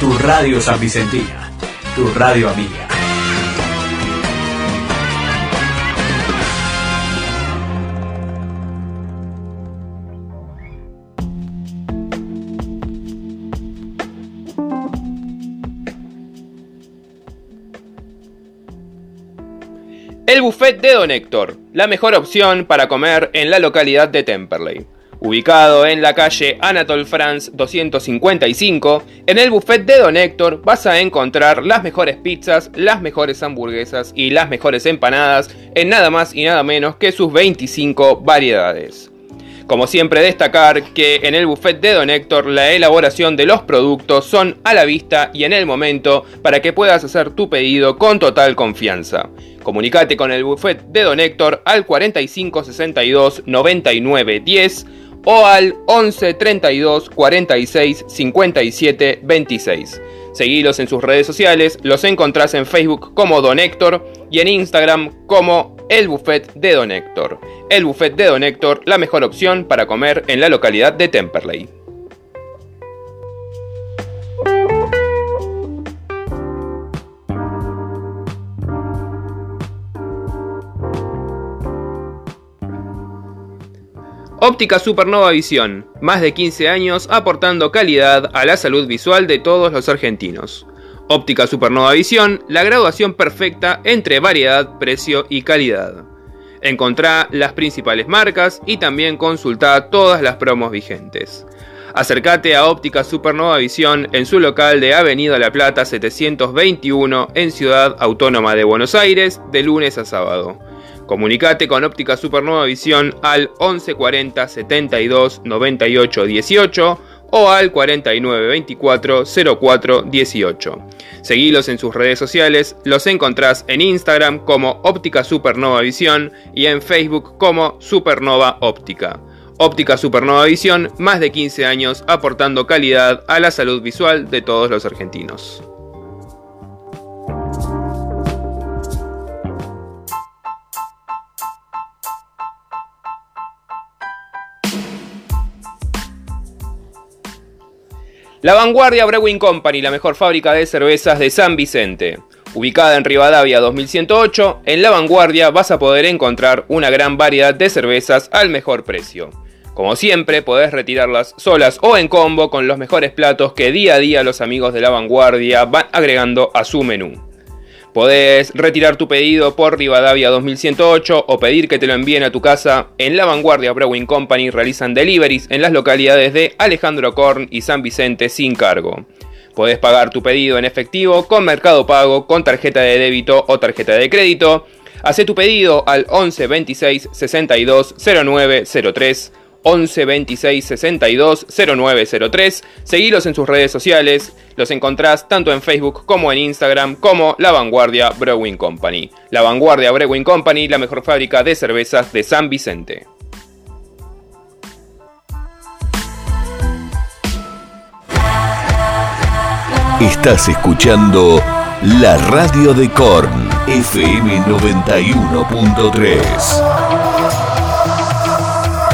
Tu radio San Vicentina, tu radio amiga. El buffet de Don Héctor, la mejor opción para comer en la localidad de Temperley. Ubicado en la calle Anatole France 255, en el buffet de Don Héctor vas a encontrar las mejores pizzas, las mejores hamburguesas y las mejores empanadas en nada más y nada menos que sus 25 variedades. Como siempre destacar que en el buffet de Don Héctor la elaboración de los productos son a la vista y en el momento para que puedas hacer tu pedido con total confianza. Comunicate con el buffet de Don Héctor al 45 62 99 10 o al 11 32 46 57 26. Seguilos en sus redes sociales, los encontrás en Facebook como Don Héctor y en Instagram como El Buffet de Don Héctor. El Buffet de Don Héctor, la mejor opción para comer en la localidad de Temperley. Óptica Supernova Visión, más de 15 años aportando calidad a la salud visual de todos los argentinos. Óptica Supernova Visión, la graduación perfecta entre variedad, precio y calidad. Encontrá las principales marcas y también consultá todas las promos vigentes. Acércate a Óptica Supernova Visión en su local de Avenida La Plata 721 en Ciudad Autónoma de Buenos Aires de lunes a sábado. Comunicate con Óptica Supernova Visión al 1140 72 98 18 o al 49 24 04 18. Seguilos en sus redes sociales, los encontrás en Instagram como Óptica Supernova Visión y en Facebook como Supernova Óptica. Óptica Supernova Visión, más de 15 años aportando calidad a la salud visual de todos los argentinos. La Vanguardia Brewing Company, la mejor fábrica de cervezas de San Vicente. Ubicada en Rivadavia 2108, en La Vanguardia vas a poder encontrar una gran variedad de cervezas al mejor precio. Como siempre, podés retirarlas solas o en combo con los mejores platos que día a día los amigos de La Vanguardia van agregando a su menú. Podés retirar tu pedido por Rivadavia 2108 o pedir que te lo envíen a tu casa. En La Vanguardia Brewing Company realizan deliveries en las localidades de Alejandro Korn y San Vicente sin cargo. Podés pagar tu pedido en efectivo, con Mercado Pago, con tarjeta de débito o tarjeta de crédito. Haz tu pedido al 11 26 62 09 03 11 26 62 0903. Seguilos en sus redes sociales. Los encontrás tanto en Facebook como en Instagram como La Vanguardia Brewing Company. La Vanguardia Brewing Company, la mejor fábrica de cervezas de San Vicente. Estás escuchando la radio de Korn, FM 91.3.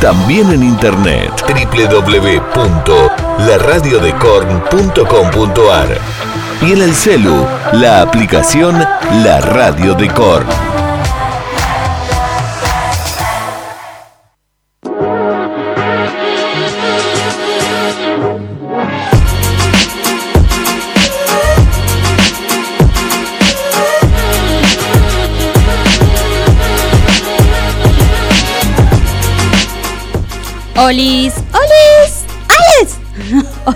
También en internet www.laradiodecorn.com.ar y en el celu la aplicación La Radio de Korn.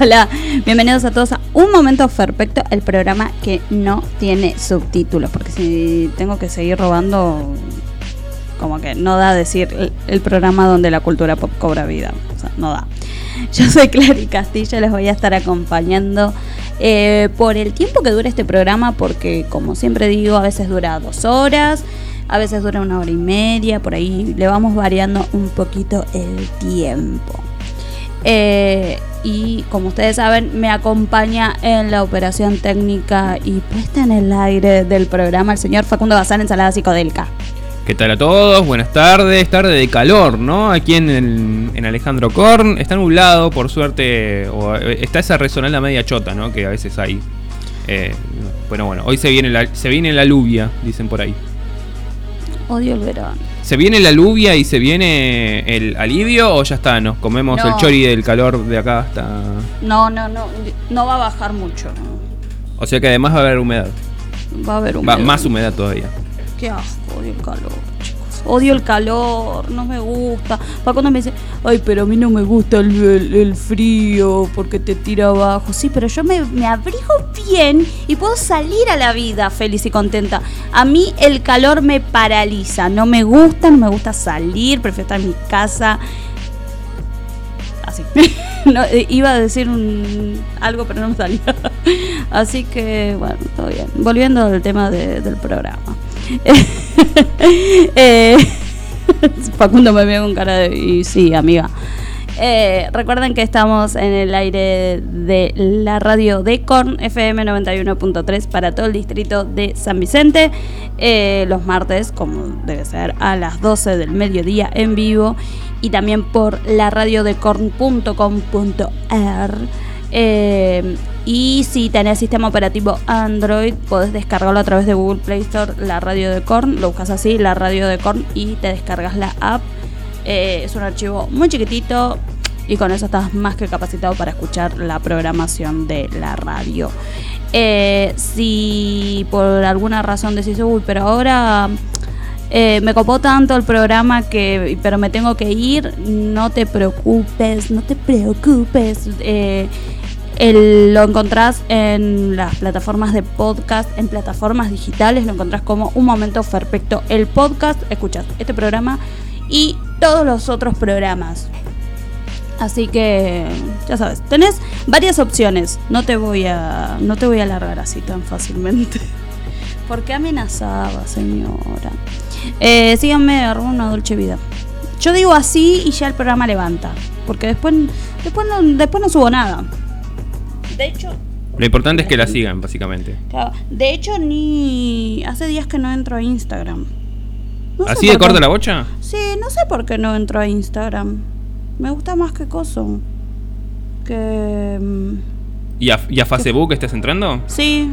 Hola, bienvenidos a todos a Un Momento Perfecto, el programa que no tiene subtítulos, porque si tengo que seguir robando, como que no da decir el, programa donde la cultura pop cobra vida, o sea, no da. Yo soy Clary Castillo, les voy a estar acompañando eh, por el tiempo que dura este programa, porque como siempre digo, a veces dura dos horas a veces dura una hora y media, por ahí le vamos variando un poquito el tiempo. Eh, y como ustedes saben, me acompaña en la operación técnica y puesta en el aire del programa el señor Facundo Bazán, Ensalada Psicodélica. ¿Qué tal a todos? Buenas tardes, tarde de calor, ¿no? Aquí en, el- en Alejandro Korn. Está nublado, por suerte, o, eh, está esa resonala media chota, ¿no? Que a veces hay. Eh, bueno, bueno, hoy se viene, la, se viene la lluvia, dicen por ahí. Odio el verano. ¿Se viene la lluvia y se viene el alivio o ya está? Nos comemos No. el chori del calor de acá hasta... No, no, no. No va a bajar mucho. O sea que además va a haber humedad. Va a haber un Va, más humedad todavía. Qué asco, odio el calor. Odio el calor, no me gusta. Pa' cuando me dice, ay, pero a mí no me gusta el, el- frío porque te tira abajo. Sí, pero yo me, me abrigo bien y puedo salir a la vida feliz y contenta. A mí el calor me paraliza. No me gusta, no me gusta salir, prefiero estar en mi casa. Así. No, eh, iba a decir un, algo, pero no me salía. Así que, bueno, todo bien. Volviendo al tema de- del programa. Eh, Facundo me vio con cara de. Sí, amiga. Eh, recuerden que estamos en el aire de la radio de Corn FM 91.3 para todo el distrito de San Vicente. eh, los martes, como debe ser, a las 12 del mediodía en vivo. Y también por la radio de corn.com.ar. Eh, y si tenés sistema operativo Android, podés descargarlo a través de Google Play Store, la radio de Korn. Lo buscas así, la radio de Korn, y te descargas la app. Eh, es un archivo muy chiquitito y con eso estás más que capacitado para escuchar la programación de la radio. Eh, si por alguna razón decís, uy, pero ahora eh, me copó tanto el programa que, pero me tengo que ir, no te preocupes, no te preocupes. Lo encontrás en las plataformas de podcast, en plataformas digitales, lo encontrás como Un Momento Perfecto. El podcast, escuchas este programa y todos los otros programas. Así que, ya sabes, tenés varias opciones. No te voy a, no te voy a alargar así tan fácilmente. ¿Por qué amenazaba, señora? Eh, síganme, arroba una dulce vida. Yo digo así y ya el programa levanta. Porque después, después, después no subo nada. De hecho, Lo importante es que la sigan, básicamente. claro, de hecho ni hace días que no entro a Instagram. No ¿Así de corta la bocha? Sí, no sé por qué no entro a Instagram. Me gusta más que coso. Que... mm, ¿Y a, y a Facebook estás entrando? Sí,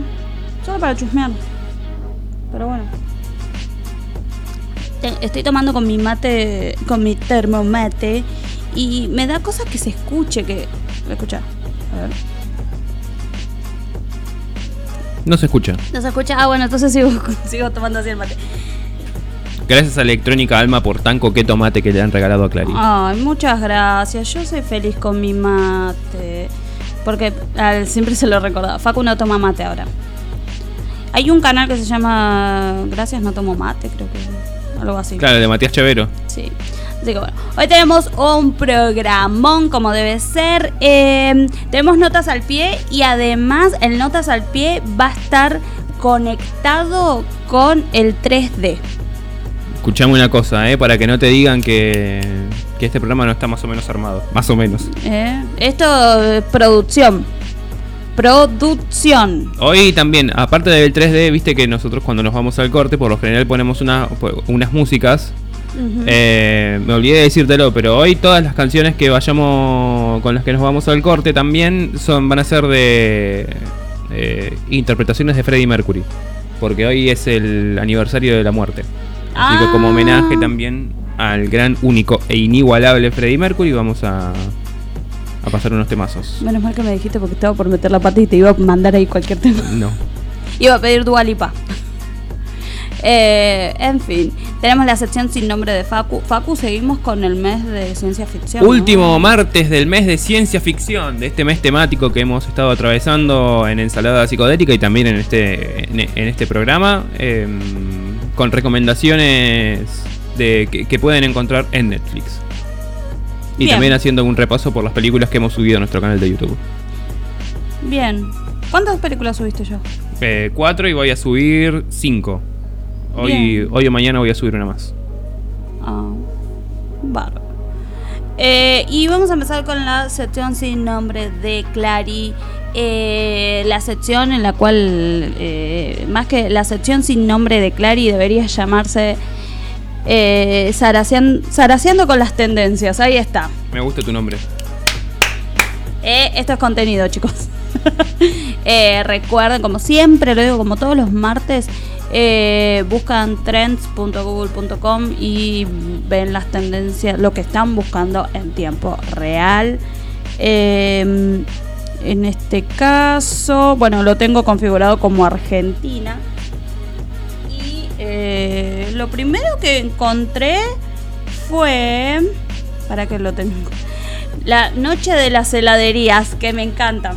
solo para chusmear. Pero bueno. Te- Estoy tomando con mi mate, con mi termomate. Y me da cosa que se escuche, que... Escucha. A ver. No se escucha. No se escucha. Ah, bueno, entonces sigo, sigo tomando así el mate. Gracias a Electrónica Alma por tan coqueto mate que le han regalado a Clarín. Ay, muchas gracias. Yo soy feliz con mi mate. Porque al- siempre se lo recordaba. Facu no toma mate ahora. Hay un canal que se llama Gracias no tomo mate, creo que. Algo así. Claro, de Matías Chavero. Sí. Así que bueno, hoy tenemos un programón como debe ser. Eh, tenemos notas al pie y además el notas al pie va a estar conectado con el 3D. Escuchame una cosa, ¿eh? Para que no te digan que, que este programa no está más o menos armado. Más o menos. ¿eh? Esto es producción. Producción. Hoy también, aparte del 3D, viste que nosotros cuando nos vamos al corte, por lo general ponemos una- unas músicas. Eh, me olvidé de decírtelo, pero hoy todas las canciones que vayamos con las que nos vamos al corte también son van a ser de eh, interpretaciones de Freddie Mercury, porque hoy es el aniversario de la muerte. Así que como Ah. homenaje también al gran, único e inigualable Freddie Mercury vamos a, a pasar unos temazos. Menos mal que me dijiste porque estaba por meter la pata y te iba a mandar ahí cualquier tema. No. Iba a pedir Dualipa. Eh, en fin, tenemos la sección sin nombre de Facu. Facu, seguimos con el mes de ciencia ficción. ¿no? Último martes del mes de ciencia ficción, de este mes temático que hemos estado atravesando en Ensalada Psicodélica y también en este, en, en este programa, eh, con recomendaciones de, que, que pueden encontrar en Netflix. Y Bien. también haciendo un repaso por las películas que hemos subido a nuestro canal de YouTube. Bien. ¿Cuántas películas subiste yo? Eh, cuatro y voy a subir cinco. Hoy, hoy o mañana voy a subir una más. Ah, bárbaro. Eh, y vamos a empezar con la sección sin nombre de Clary. Eh, la sección en la cual, eh, más que la sección sin nombre de Clary, debería llamarse Eh, zarasean- zaraseando con las tendencias, ahí está. Me gusta tu nombre. Esto es contenido, chicos. Recuerden, como siempre, lo digo como todos los martes, eh, buscan trends.google.com y ven las tendencias, lo que están buscando en tiempo real. Eh, en este caso, bueno, lo tengo configurado como Argentina. Y eh, lo primero que encontré fue. Para que lo tengo. La noche de las heladerías, que me encanta.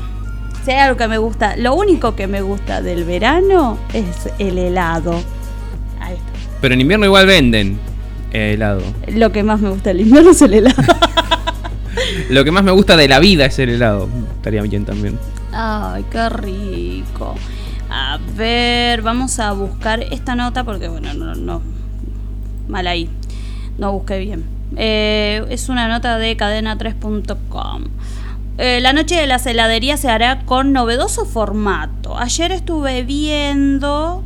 Si hay algo que me gusta, lo único que me gusta del verano es el helado. Ahí está. Pero en invierno igual venden eh, helado. Lo que más me gusta del invierno es el helado. Lo que más me gusta de la vida es el helado. Estaría bien también. Ay, qué rico. A ver, vamos a buscar esta nota porque, bueno, no, no. Mal ahí. No busqué bien. Eh, es una nota de cadena3.com. Eh, la noche de las heladerías se hará con novedoso formato. Ayer estuve viendo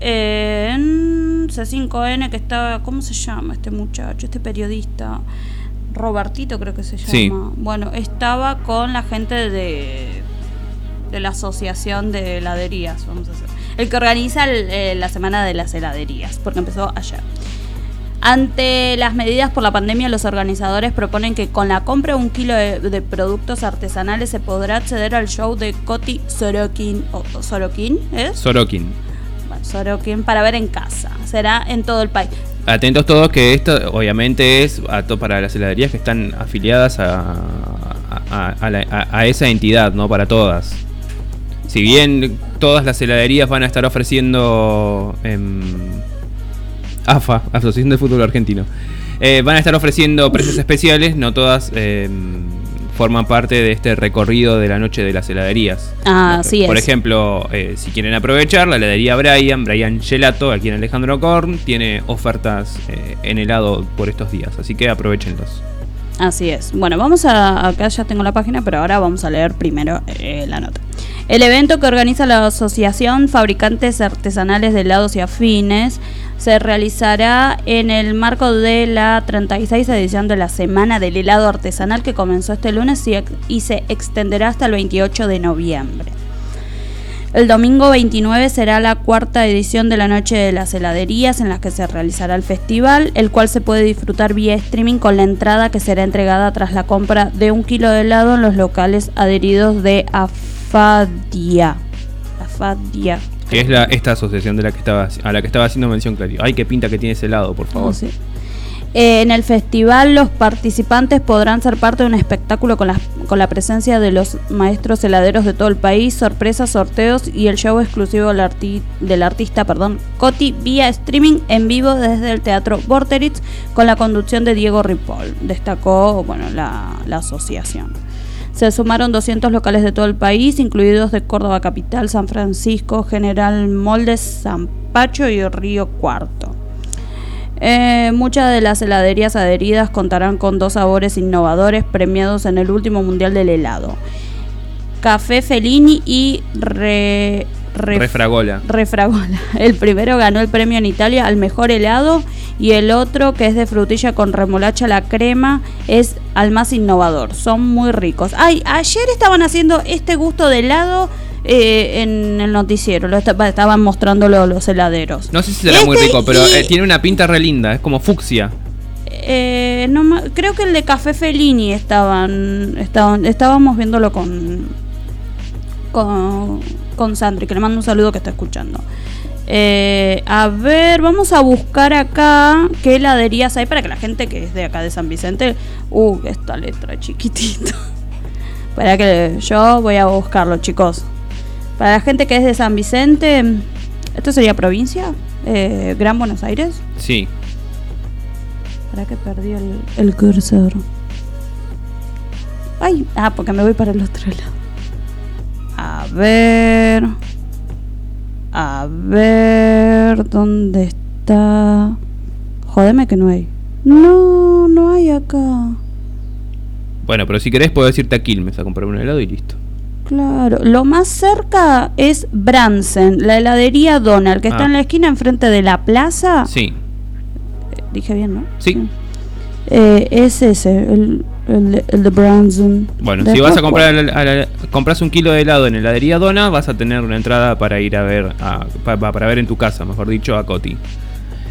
en C5N que estaba. ¿Cómo se llama este muchacho, este periodista? Robertito creo que se llama. Sí. Bueno, estaba con la gente de, de la Asociación de Heladerías, vamos a hacer. El que organiza el, eh, la Semana de las Heladerías, porque empezó ayer. Ante las medidas por la pandemia, los organizadores proponen que con la compra de un kilo de, de productos artesanales se podrá acceder al show de Coti Sorokin, o, Sorokin, ¿es? Sorokin. Bueno, Sorokin para ver en casa. Será en todo el país. Atentos todos que esto obviamente es a to- para las heladerías que están afiliadas a, a- a la- a- a esa entidad, no para todas. Si bien todas las heladerías van a estar ofreciendo em, AFA, Asociación de Fútbol Argentino, eh, van a estar ofreciendo precios especiales, no todas em, forman parte de este recorrido de la noche de las heladerías. Ah, así Por es. ejemplo, eh, si quieren aprovechar, la heladería Brian, Brian Gelato, aquí en Alejandro Korn, tiene ofertas eh, en helado por estos días, así que aprovechenlos. Así es. Bueno, vamos a. Acá ya tengo la página, pero ahora vamos a leer primero eh, la nota. El evento que organiza la Asociación Fabricantes Artesanales de Helados y Afines se realizará en el marco de la 36 edición de la Semana del Helado Artesanal que comenzó este lunes y, se extenderá hasta el 28 de noviembre. El domingo 29 será la cuarta edición de la Noche de las Heladerías en la que se realizará el festival, el cual se puede disfrutar vía streaming con la entrada que será entregada tras la compra de un kilo de helado en los locales adheridos de Afadia. Afadia. Que es la, esta asociación de la que estaba, a la que estaba haciendo mención Clary. Ay, qué pinta que tiene ese helado, por favor. Oh, sí. Eh, en el festival los participantes podrán ser parte de un espectáculo con la, con la presencia de los maestros heladeros de todo el país, sorpresas, sorteos y el show exclusivo del, arti- del artista perdón, Coti vía streaming en vivo desde el Teatro Vorterix con la conducción de Diego Ripoll, destacó bueno, la, la asociación. Se sumaron 200 locales de todo el país, incluidos de Córdoba Capital, San Francisco, General Moldes, San Pacho y Río Cuarto. Eh, muchas de las heladerías adheridas contarán con dos sabores innovadores premiados en el último Mundial del Helado. Café Fellini y Re- Re- Refragola. Refragola. El primero ganó el premio en Italia al mejor helado y el otro, que es de frutilla con remolacha la crema, es al más innovador. Son muy ricos. Ay, ayer estaban haciendo este gusto de helado eh, en el noticiero. Lo esta- estaban mostrando lo- los heladeros. No sé si será muy Este rico, pero y- eh, tiene una pinta re linda, es como fucsia. Eh, no creo que el de Café Fellini estaban, estaban estábamos viéndolo con con, con Sandri, que le mando un saludo que está escuchando. Eh, a ver, vamos a buscar acá qué heladerías hay para que la gente que es de acá de San Vicente. Uh, esta letra chiquitita. Para que yo voy a buscarlo, chicos. Para la gente que es de San Vicente, ¿esto sería provincia? Eh, Gran Buenos Aires. Sí. ¿Para que perdí el, el cursor? Ay, ah, porque me voy para el otro lado. A ver. A ver. ¿Dónde está? Jodeme que no hay. No, no hay acá. Bueno, pero si querés puedo irte a Quilmes a comprar un helado y listo. Claro. Lo más cerca es Bransen, la heladería Donald, que está Ah. en la esquina enfrente de la plaza. Sí. Dije bien, ¿no? Sí. Eh, es ese, el, el, de- el de Branson. Bueno, si vas a comprar a la- a la- compras un kilo de helado en heladería Dona, vas a tener una entrada para ir a ver, a- pa- pa- para ver en tu casa, mejor dicho, a Coti.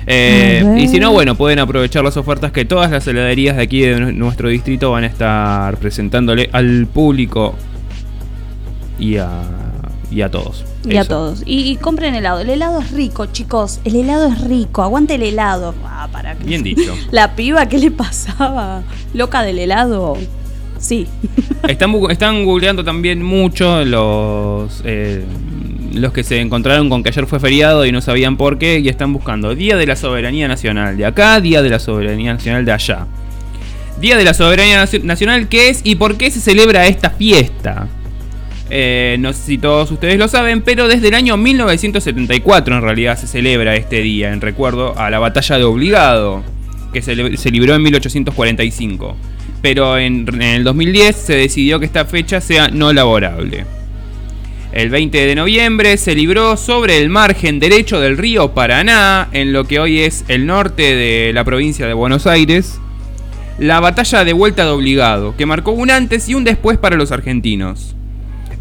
Eh, y si no, bueno, pueden aprovechar las ofertas que todas las heladerías de aquí de nu- nuestro distrito van a estar presentándole al público y a, y a todos. Y a todos. Y, y compren helado. El helado es rico, chicos. El helado es rico. Aguante el helado. Ah, para que- Bien dicho. La piba, ¿qué le pasaba? Loca del helado. Sí. Están, están googleando también mucho los, eh, los que se encontraron con que ayer fue feriado y no sabían por qué y están buscando Día de la Soberanía Nacional de acá, Día de la Soberanía Nacional de allá. Día de la Soberanía Nacio- Nacional, ¿qué es y por qué se celebra esta fiesta? Eh, no sé si todos ustedes lo saben, pero desde el año 1974 en realidad se celebra este día en recuerdo a la batalla de Obligado, que se, libró en 1845. Pero en, en el 2010 se decidió que esta fecha sea no laborable. El 20 de noviembre se libró sobre el margen derecho del río Paraná, en lo que hoy es el norte de la provincia de Buenos Aires, la batalla de vuelta de obligado, que marcó un antes y un después para los argentinos.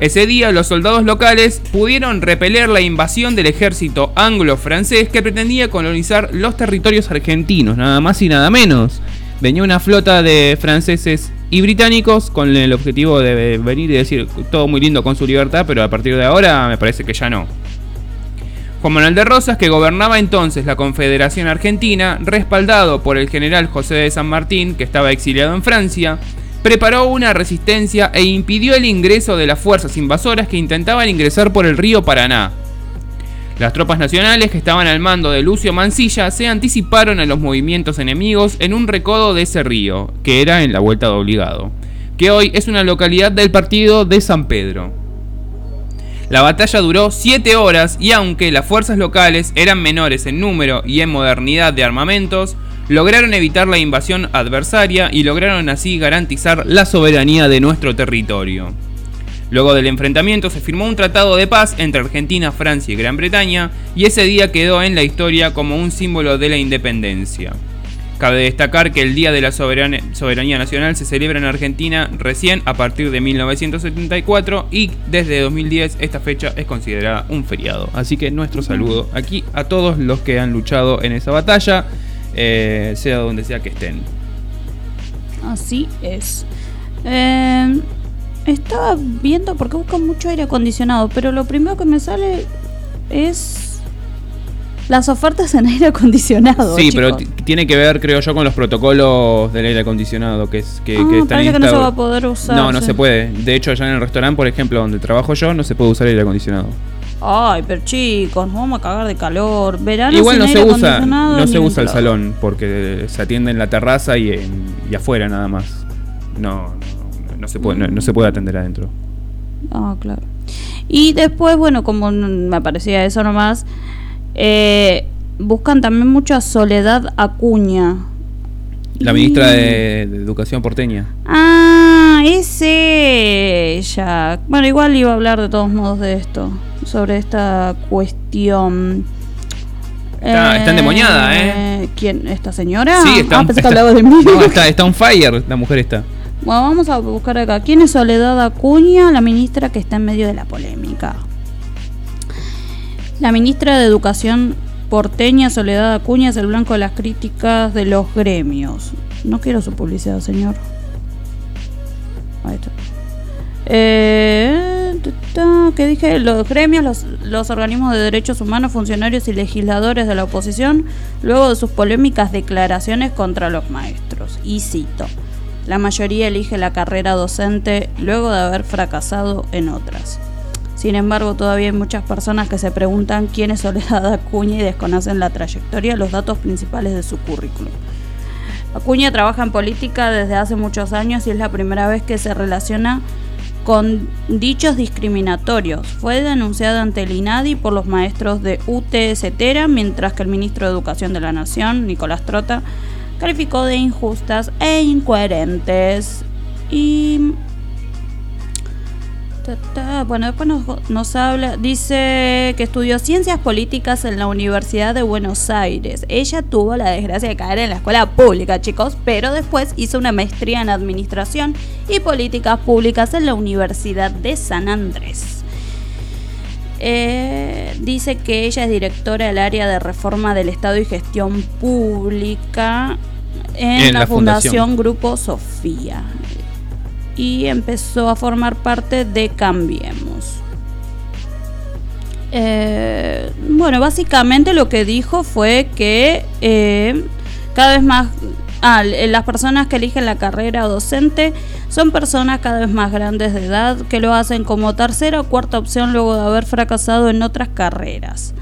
Ese día los soldados locales pudieron repeler la invasión del ejército anglo-francés que pretendía colonizar los territorios argentinos, nada más y nada menos. Venía una flota de franceses y británicos con el objetivo de venir y decir todo muy lindo con su libertad, pero a partir de ahora me parece que ya no. Juan Manuel de Rosas, que gobernaba entonces la Confederación Argentina, respaldado por el general José de San Martín, que estaba exiliado en Francia, preparó una resistencia e impidió el ingreso de las fuerzas invasoras que intentaban ingresar por el río Paraná. Las tropas nacionales que estaban al mando de Lucio Mansilla se anticiparon a los movimientos enemigos en un recodo de ese río, que era en la Vuelta de Obligado, que hoy es una localidad del partido de San Pedro. La batalla duró 7 horas y aunque las fuerzas locales eran menores en número y en modernidad de armamentos, lograron evitar la invasión adversaria y lograron así garantizar la soberanía de nuestro territorio. Luego del enfrentamiento se firmó un tratado de paz entre Argentina, Francia y Gran Bretaña y ese día quedó en la historia como un símbolo de la independencia. Cabe destacar que el Día de la Soberan- Soberanía Nacional se celebra en Argentina recién a partir de 1974 y desde 2010 esta fecha es considerada un feriado. Así que nuestro saludo aquí a todos los que han luchado en esa batalla, eh, sea donde sea que estén. Así es. Eh, estaba viendo porque busco mucho aire acondicionado, pero lo primero que me sale es las ofertas en aire acondicionado. Sí, pero chicos. t- tiene que ver, creo yo, con los protocolos del aire acondicionado que, es, que, Ah, que están parece que no se va a poder usar. No, no sí. se puede. De hecho, allá en el restaurante, por ejemplo, donde trabajo yo, no se puede usar aire acondicionado. Ay, pero chicos, nos vamos a cagar de calor. Verano Igual sin no se aire usa, acondicionado, no se usa el salón porque se atiende en la terraza y, en- y afuera nada más. No, no, no se puede, no, no se puede atender adentro. Ah, claro. Y después, bueno, como me parecía eso nomás, eh, buscan también mucho a Soledad Acuña. La Y- ministra de, de Educación porteña. Ah, es ella. Bueno, igual iba a hablar de todos modos de esto, sobre esta cuestión. Está- está endemoniada, ¿eh? ¿Quién? ¿Esta señora? Sí, está, ah, que está- hablaba de mí. no, está, está on fire la mujer esta. Bueno, vamos a buscar acá. ¿Quién es Soledad Acuña? La ministra que está en medio de la polémica. La ministra de Educación porteña, Soledad Acuña, es el blanco de las críticas de los gremios. No quiero su publicidad, señor. Ahí está. Eh, ¿Qué dije? Los gremios, los, los organismos de derechos humanos, funcionarios y legisladores de la oposición, luego de sus polémicas declaraciones contra los maestros. Y cito. La mayoría elige la carrera docente luego de haber fracasado en otras. Sin embargo, todavía hay muchas personas que se preguntan quién es Soledad Acuña y desconocen la trayectoria los datos principales de su currículum. Acuña trabaja en política desde hace muchos años y es la primera vez que se relaciona con dichos discriminatorios. Fue denunciada ante el INADI por los maestros de UTS Tera, mientras que el ministro de Educación de la Nación, Nicolás Trota, calificó de injustas e incoherentes. Y. Bueno, después nos, nos, habla, dice que estudió ciencias políticas en la Universidad de Buenos Aires. Ella tuvo la desgracia de caer en la escuela pública, chicos, pero después hizo una maestría en administración y políticas públicas en la Universidad de San Andrés. Eh, dice que ella es directora del área de reforma del Estado y gestión pública en, la, fundación Grupo Sofía y empezó a formar parte de Cambiemos. Eh, bueno, básicamente lo que dijo fue que eh, cada vez más ah, las personas que eligen la carrera docente son personas cada vez más grandes de edad que lo hacen como tercera o cuarta opción luego de haber fracasado en otras carreras.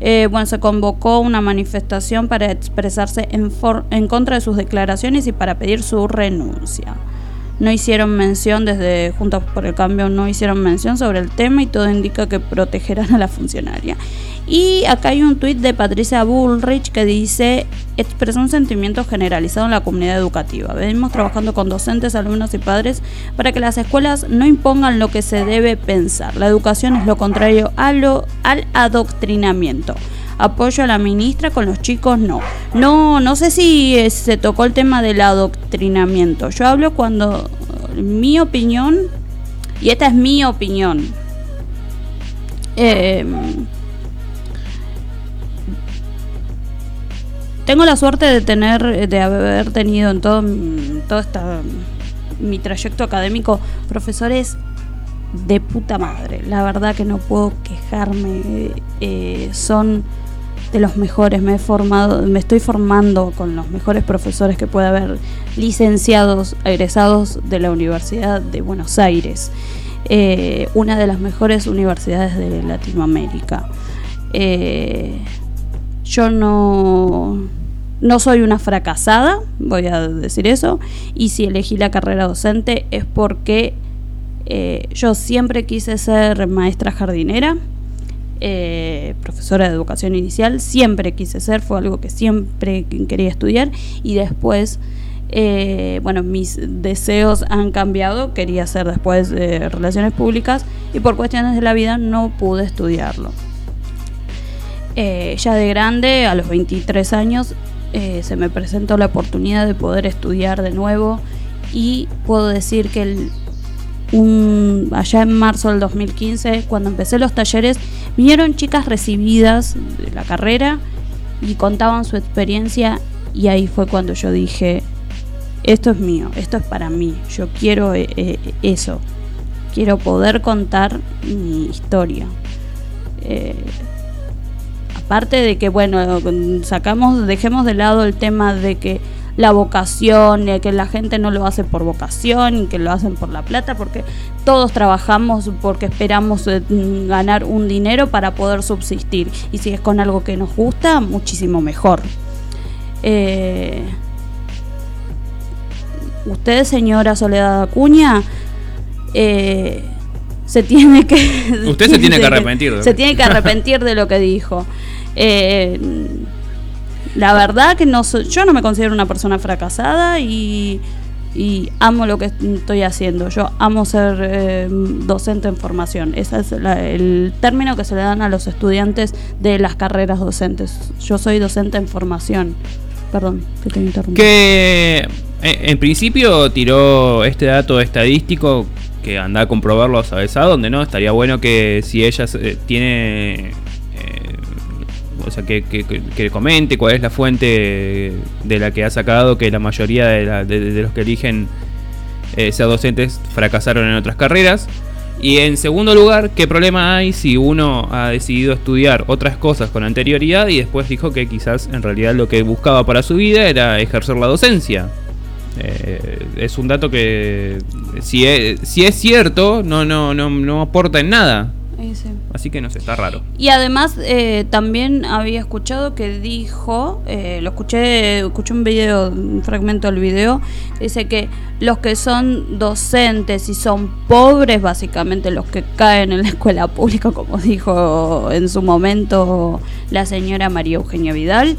Eh, bueno, se convocó una manifestación para expresarse en contra de sus declaraciones y para pedir su renuncia no hicieron mención desde Juntos por el Cambio, no hicieron mención sobre el tema y todo indica que protegerán a la funcionaria. Y acá hay un tuit de Patricia Bullrich que dice, expresó un sentimiento generalizado en la comunidad educativa. Venimos trabajando con docentes, alumnos y padres para que las escuelas no impongan lo que se debe pensar. La educación es lo contrario a lo, al adoctrinamiento apoyo a la ministra, con los chicos no. No, no sé si eh, se tocó el tema del adoctrinamiento. Yo hablo cuando mi opinión, y esta es mi opinión, em, tengo la suerte de tener, de haber tenido en todo, todo esta, mi trayecto académico profesores de puta madre. La verdad que no puedo quejarme. Eh, son de los mejores, me he formado, me estoy formando con los mejores profesores que puede haber, licenciados, egresados de la Universidad de Buenos Aires, eh, una de las mejores universidades de Latinoamérica. Eh, yo no, no soy una fracasada, voy a decir eso, y si elegí la carrera docente es porque eh, yo siempre quise ser maestra jardinera eh, profesora de educación inicial, siempre quise ser, fue algo que siempre quería estudiar y después, eh, bueno, mis deseos han cambiado, quería ser después de relaciones públicas y por cuestiones de la vida no pude estudiarlo. Eh, ya de grande, a los 23 años, se me presentó la oportunidad de poder estudiar de nuevo y puedo decir que el un, allá en marzo del 2015, cuando empecé los talleres, vinieron chicas recibidas de la carrera y contaban su experiencia y ahí fue cuando yo dije, esto es mío, esto es para mí, yo quiero eh, eh, eso, quiero poder contar mi historia. Eh, aparte de que, bueno, sacamos, dejemos de lado el tema de que la vocación, que la gente no lo hace por vocación y que lo hacen por la plata, porque todos trabajamos porque esperamos eh, ganar un dinero para poder subsistir. Y si es con algo que nos gusta, muchísimo mejor. Eh, usted, señora Soledad Acuña, eh, se tiene que... Usted se tiene que arrepentir. se tiene que arrepentir de lo que dijo. Eh, la verdad que no yo no me considero una persona fracasada y, amo lo que estoy haciendo. Yo amo ser eh, docente en formación. Ese es el término que se le dan a los estudiantes de las carreras docentes. Yo soy docente en formación. Perdón, que te interrumpí. Que eh, en principio tiró este dato estadístico que anda a comprobarlo, ¿sabes a dónde? ¿No? Estaría bueno que si ella eh, tiene o sea, que, que, comente cuál es la fuente de la que ha sacado que la mayoría de, los que eligen eh, ser docentes fracasaron en otras carreras. Y en segundo lugar, ¿qué problema hay si uno ha decidido estudiar otras cosas con anterioridad y después dijo que quizás en realidad lo que buscaba para su vida era ejercer la docencia? Eh, es un dato que si es, si es cierto no, no, no, no aporta en nada. Así que no sé, está raro. Y además eh, también había escuchado que dijo, eh, lo escuché, escuché un video, un fragmento del video, dice que los que son docentes y son pobres, básicamente los que caen en la escuela pública, como dijo en su momento la señora María Eugenia Vidal,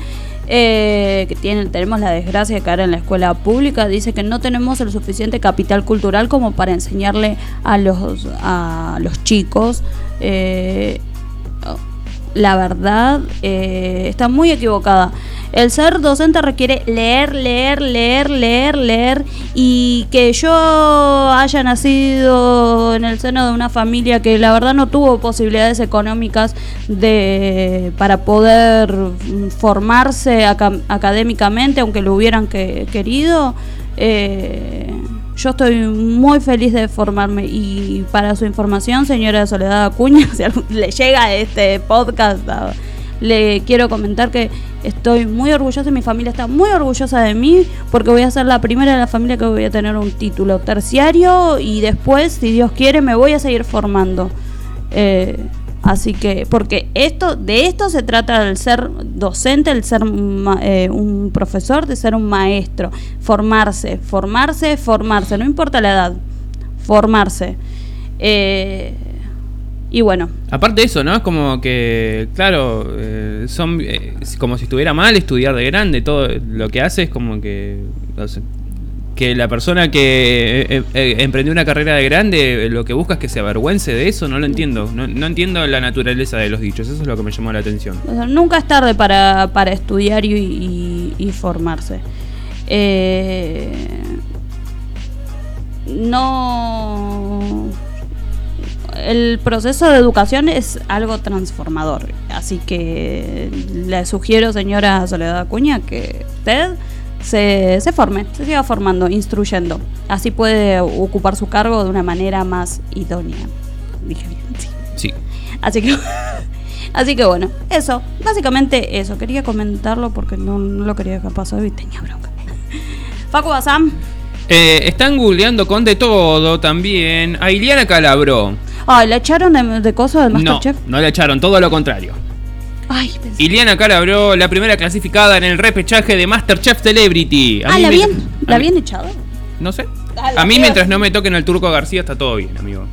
eh, que tiene, tenemos la desgracia de caer en la escuela pública, dice que no tenemos el suficiente capital cultural como para enseñarle a los, a los chicos. Eh, la verdad eh, está muy equivocada. El ser docente requiere leer, leer, leer, leer, leer y que yo haya nacido en el seno de una familia que la verdad no tuvo posibilidades económicas de para poder formarse académicamente, aunque lo hubieran querido. Eh, yo estoy muy feliz de formarme y para su información, señora Soledad Acuña, si le llega este podcast, le quiero comentar que estoy muy orgullosa y mi familia está muy orgullosa de mí porque voy a ser la primera de la familia que voy a tener un título terciario y después, si Dios quiere, me voy a seguir formando. Eh, Así que, porque esto, de esto se trata el ser docente, el ser eh, un profesor, de ser un maestro, formarse, formarse, formarse, no importa la edad, formarse. Eh, y bueno. Aparte de eso, ¿no? Es como que, claro, eh, son como si estuviera mal estudiar de grande, todo lo que hace es como que, que la persona que eh, eh, emprendió una carrera de grande eh, lo que busca es que se avergüence de eso, no lo entiendo. No, entiendo la naturaleza de los dichos, eso es lo que me llamó la atención. nunca es tarde para, estudiar y, formarse. no. El proceso de educación es algo transformador, así que le sugiero, señora Soledad Acuña, que usted se, se forme, se siga formando, instruyendo. Así puede ocupar su cargo de una manera más idónea. Dije bien, sí. Sí. Así que, así que bueno, eso, básicamente eso. Quería comentarlo porque no, lo quería dejar pasar y tenía bronca. Facu Basam. Eh, están googleando con de todo también a Iliana Calabro. Ay, ¿la echaron de, cosas del Masterchef? No, no la echaron, todo lo contrario. Ay, Iliana Calabró, la primera clasificada en el repechaje de Masterchef Celebrity. ah, ¿la bien? ¿La bien echado? No sé. Ah, a mí mientras no me toquen al Turco García está todo bien, amigo.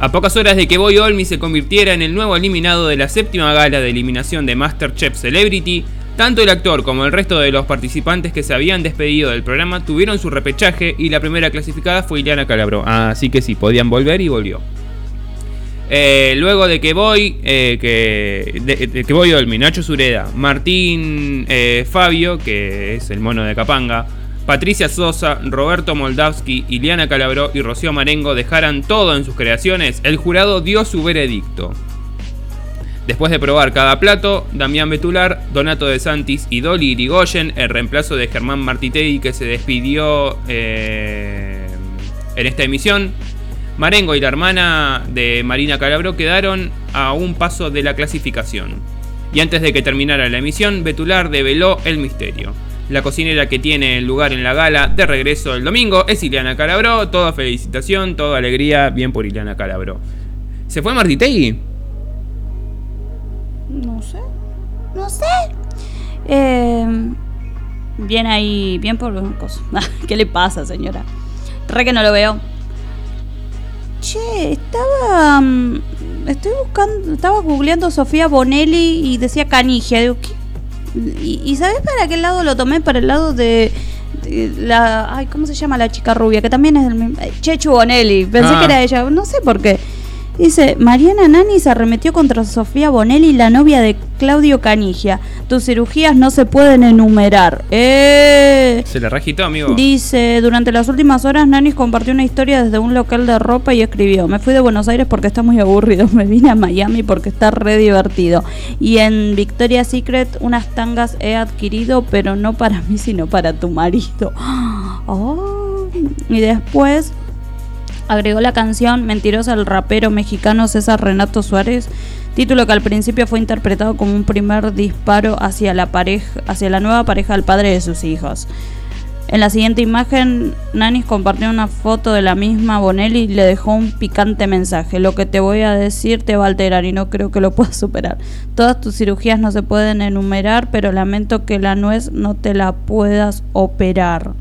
A pocas horas de que Boy Olmi se convirtiera en el nuevo eliminado de la séptima gala de eliminación de Masterchef Celebrity, tanto el actor como el resto de los participantes que se habían despedido del programa tuvieron su repechaje y la primera clasificada fue Iliana Calabró. Así que sí, podían volver y volvió. Eh, luego de que voy, eh, que, voy Nacho Sureda, Martín eh, Fabio, que es el mono de Capanga, Patricia Sosa, Roberto Moldavsky, Iliana Calabró y Rocío Marengo dejaran todo en sus creaciones, el jurado dio su veredicto. Después de probar cada plato, Damián Betular, Donato de Santis y Dolly Irigoyen, el reemplazo de Germán Martitei que se despidió en esta emisión, Marengo y la hermana de Marina Calabro quedaron a un paso de la clasificación. Y antes de que terminara la emisión, Betular develó el misterio. La cocinera que tiene lugar en la gala de regreso el domingo es Ileana Calabro. Toda felicitación, toda alegría, bien por Ileana Calabro. ¿Se fue Martitegui? No sé. No sé. Eh, bien ahí, bien por cosas. ¿Qué le pasa, señora? Re que no lo veo. Che, estaba. Mm, estoy buscando. Estaba googleando Sofía Bonelli y decía Canigia. Digo, ¿Y, sabes para qué lado lo tomé? Para el lado de. la, ay, ¿cómo se llama la chica rubia? Que también es el mismo. Chechu Bonelli. Pensé que ah. era ella. No sé por qué. Dice, Mariana Nani se arremetió contra Sofía Bonelli, la novia de Claudio Canigia. Tus cirugías no se pueden enumerar. Eh. Se le regitó, amigo. Dice, durante las últimas horas Nani compartió una historia desde un local de ropa y escribió, me fui de Buenos Aires porque está muy aburrido, me vine a Miami porque está re divertido. Y en Victoria's Secret unas tangas he adquirido, pero no para mí, sino para tu marido. Oh. Y después agregó la canción Mentirosa el rapero mexicano César Renato Suárez, título que al principio fue interpretado como un primer disparo hacia la pareja, hacia la nueva pareja del padre de sus hijos. En la siguiente imagen, Nanis compartió una foto de la misma Bonelli y le dejó un picante mensaje. Lo que te voy a decir te va a alterar y no creo que lo puedas superar. Todas tus cirugías no se pueden enumerar, pero lamento que la nuez no te la puedas operar.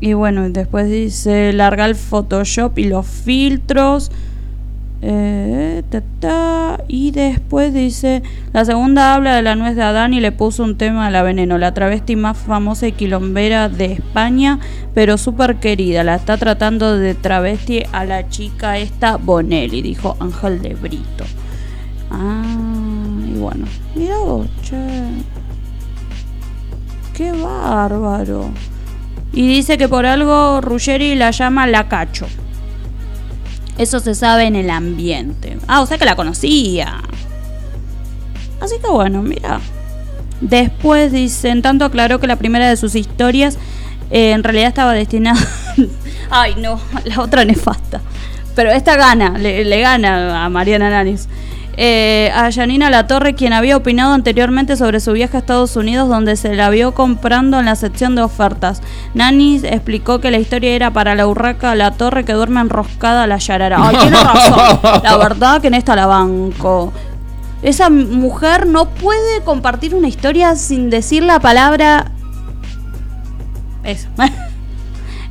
Y bueno, después dice, larga el Photoshop y los filtros. Eh, y después dice, la segunda habla de la nuez de Adán y le puso un tema a la veneno, la travesti más famosa y quilombera de España, pero súper querida, la está tratando de travesti a la chica esta Bonelli, dijo Ángel de Brito. Ah, y bueno, mira vos, che. Qué bárbaro. Y dice que por algo Ruggeri la llama la cacho. Eso se sabe en el ambiente. Ah, o sea que la conocía. Así que bueno, mira. Después dicen, tanto aclaró que la primera de sus historias eh, en realidad estaba destinada... Ay, no, la otra nefasta. Pero esta gana, le, le gana a Mariana Nanis. Eh, a Janina Latorre, quien había opinado anteriormente sobre su viaje a Estados Unidos, donde se la vio comprando en la sección de ofertas. Nanis explicó que la historia era para la urraca La Torre que duerme enroscada a la yarara. Ay, tiene razón. La verdad que en esta la banco. Esa mujer no puede compartir una historia sin decir la palabra. Eso.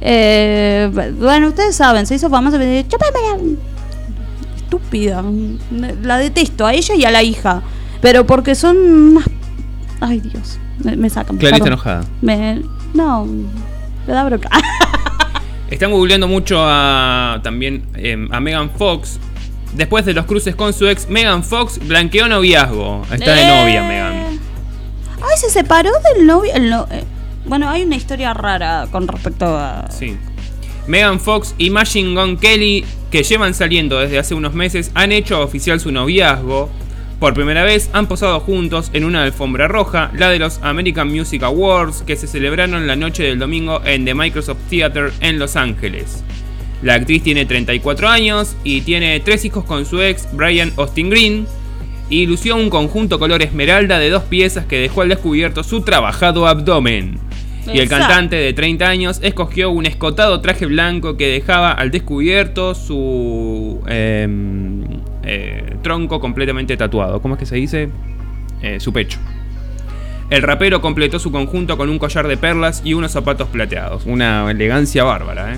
Eh, bueno, ustedes saben, se hizo famosa. Chúpame estúpida. La detesto a ella y a la hija. Pero porque son unas. Ay, Dios. Me, me sacan. Clarita perdón. enojada. Me- no. Me da bronca. Están googleando mucho a también eh, a Megan Fox. Después de los cruces con su ex, Megan Fox blanqueó noviazgo. Está de Eh. novia, Megan. Ay, se separó del novio. el no- eh, bueno, hay una historia rara con respecto a. Sí. Megan Fox y Machine Gun Kelly, que llevan saliendo desde hace unos meses, han hecho oficial su noviazgo. Por primera vez han posado juntos en una alfombra roja, la de los American Music Awards, que se celebraron la noche del domingo en The Microsoft Theater en Los Ángeles. La actriz tiene 34 años y tiene tres hijos con su ex, Brian Austin Green, y lució un conjunto color esmeralda de dos piezas que dejó al descubierto su trabajado abdomen. Y el cantante de 30 años escogió un escotado traje blanco que dejaba al descubierto su em, eh, tronco completamente tatuado. ¿Cómo es que se dice? Eh, su pecho. El rapero completó su conjunto con un collar de perlas y unos zapatos plateados. Una elegancia bárbara, ¿eh?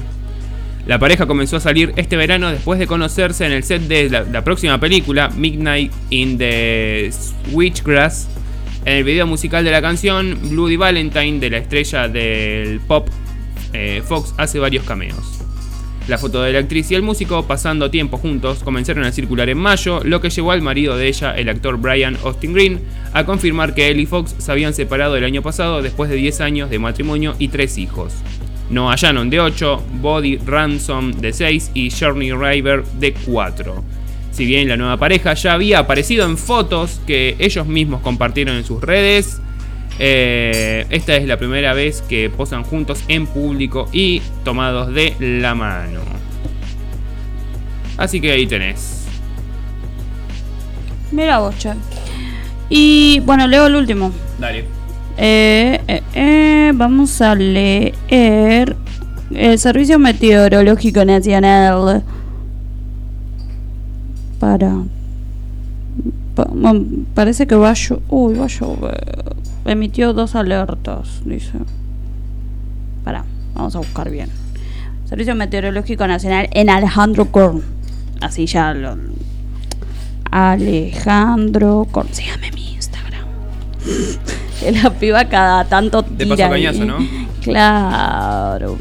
La pareja comenzó a salir este verano después de conocerse en el set de la, la próxima película, Midnight in the Switchgrass. En el video musical de la canción, Bloody Valentine, de la estrella del pop, eh, Fox hace varios cameos. La foto de la actriz y el músico, pasando tiempo juntos, comenzaron a circular en mayo, lo que llevó al marido de ella, el actor Brian Austin Green, a confirmar que él y Fox se habían separado el año pasado después de 10 años de matrimonio y 3 hijos. Noah Shannon de 8, Body Ransom de 6 y Journey River de 4. Si bien la nueva pareja ya había aparecido en fotos que ellos mismos compartieron en sus redes, eh, esta es la primera vez que posan juntos en público y tomados de la mano. Así que ahí tenés. Mira vos, che. Y bueno, leo el último. Dale. Eh, eh, vamos a leer el Servicio Meteorológico Nacional. Para. pa- parece que va a llo- Uy, va a llover. Emitió dos alertas, dice. Para, vamos a buscar bien. Servicio Meteorológico Nacional en Alejandro Korn. Así ya lo. Alejandro Korn. Sígame en mi Instagram. La piba cada tanto De tira paso ahí. cañazo, ¿no? Claro.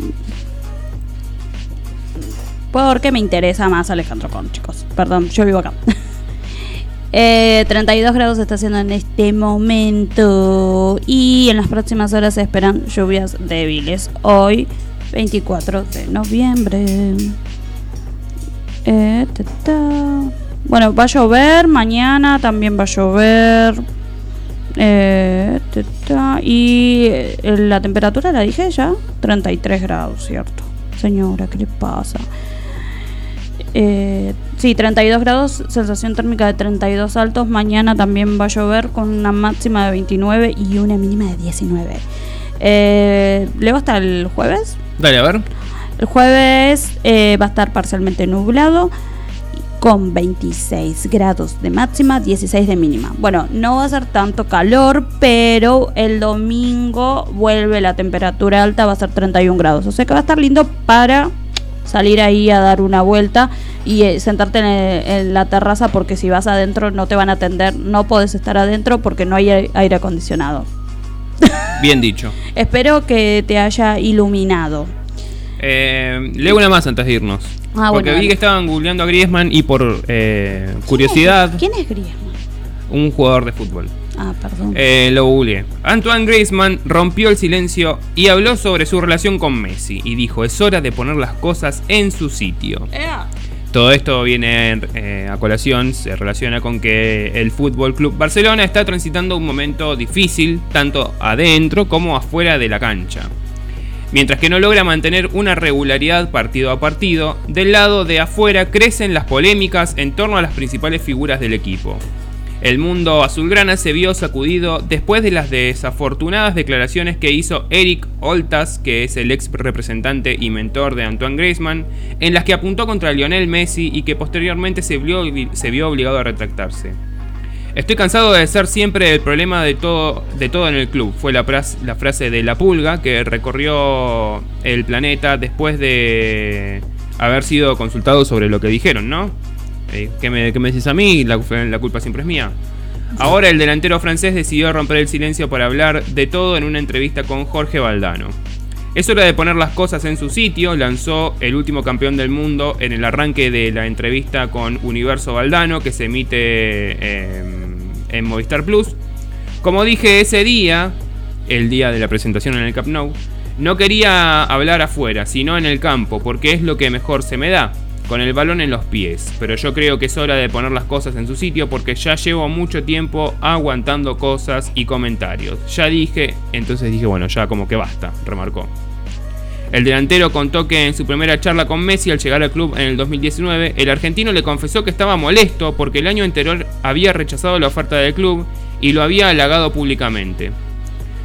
Porque me interesa más Alejandro Con, chicos. Perdón, yo vivo acá. Eh, 32 grados está haciendo en este momento. Y en las próximas horas se esperan lluvias débiles. Hoy, 24 de noviembre. Eh. Bueno, va a llover. Mañana también va a llover. Eh, ta. y eh, la temperatura la dije ya. 33 grados, ¿cierto? Señora, ¿qué le pasa? Eh, sí, 32 grados, sensación térmica de 32 altos. Mañana también va a llover con una máxima de 29 y una mínima de 19. Eh, ¿Le va hasta el jueves? Dale, a ver. El jueves eh, va a estar parcialmente nublado con 26 grados de máxima, 16 de mínima. Bueno, no va a ser tanto calor, pero el domingo vuelve la temperatura alta, va a ser 31 grados. O sea que va a estar lindo para salir ahí a dar una vuelta y eh, sentarte en, el- en la terraza porque si vas adentro no te van a atender, no podés estar adentro porque no hay ai- aire acondicionado. Bien dicho. Espero que te haya iluminado. Eh, leo una más antes de irnos. Ah, Porque bueno, vi que estaban googleando a Griezmann y por eh, curiosidad, ¿Quién es Griezmann? un jugador de fútbol. Ah, perdón. Eh, lo googleé. Antoine Griezmann rompió el silencio y habló sobre su relación con Messi y dijo, es hora de poner las cosas en su sitio. Todo esto viene eh, a colación, se relaciona con que el Fútbol Club Barcelona está transitando un momento difícil, tanto adentro como afuera de la cancha. Mientras que no logra mantener una regularidad partido a partido, del lado de afuera crecen las polémicas en torno a las principales figuras del equipo. El mundo azulgrana se vio sacudido después de las desafortunadas declaraciones que hizo Eric Oltas, que es el ex representante y mentor de Antoine Griezmann, en las que apuntó contra Lionel Messi y que posteriormente se vio, obligado a retractarse. Estoy cansado de ser siempre el problema de todo, de todo en el club. Fue la frase de la pulga que recorrió el planeta después de haber sido consultado sobre lo que dijeron, ¿no? Eh, ¿qué, me, qué me decís a mí? La, la culpa siempre es mía. Ahora el delantero francés decidió romper el silencio para hablar de todo en una entrevista con Jorge Valdano. Es hora de poner las cosas en su sitio, lanzó el último campeón del mundo en el arranque de la entrevista con Universo Valdano que se emite eh, en Movistar Plus. Como dije ese día, el día de la presentación en el Camp Nou, no quería hablar afuera, sino en el campo, porque es lo que mejor se me da, con el balón en los pies. Pero yo creo que es hora de poner las cosas en su sitio porque ya llevo mucho tiempo aguantando cosas y comentarios. Ya dije, entonces dije, bueno, ya como que basta, remarcó. El delantero contó que en su primera charla con Messi al llegar al club en el 2019, el argentino le confesó que estaba molesto porque el año anterior había rechazado la oferta del club y lo había halagado públicamente.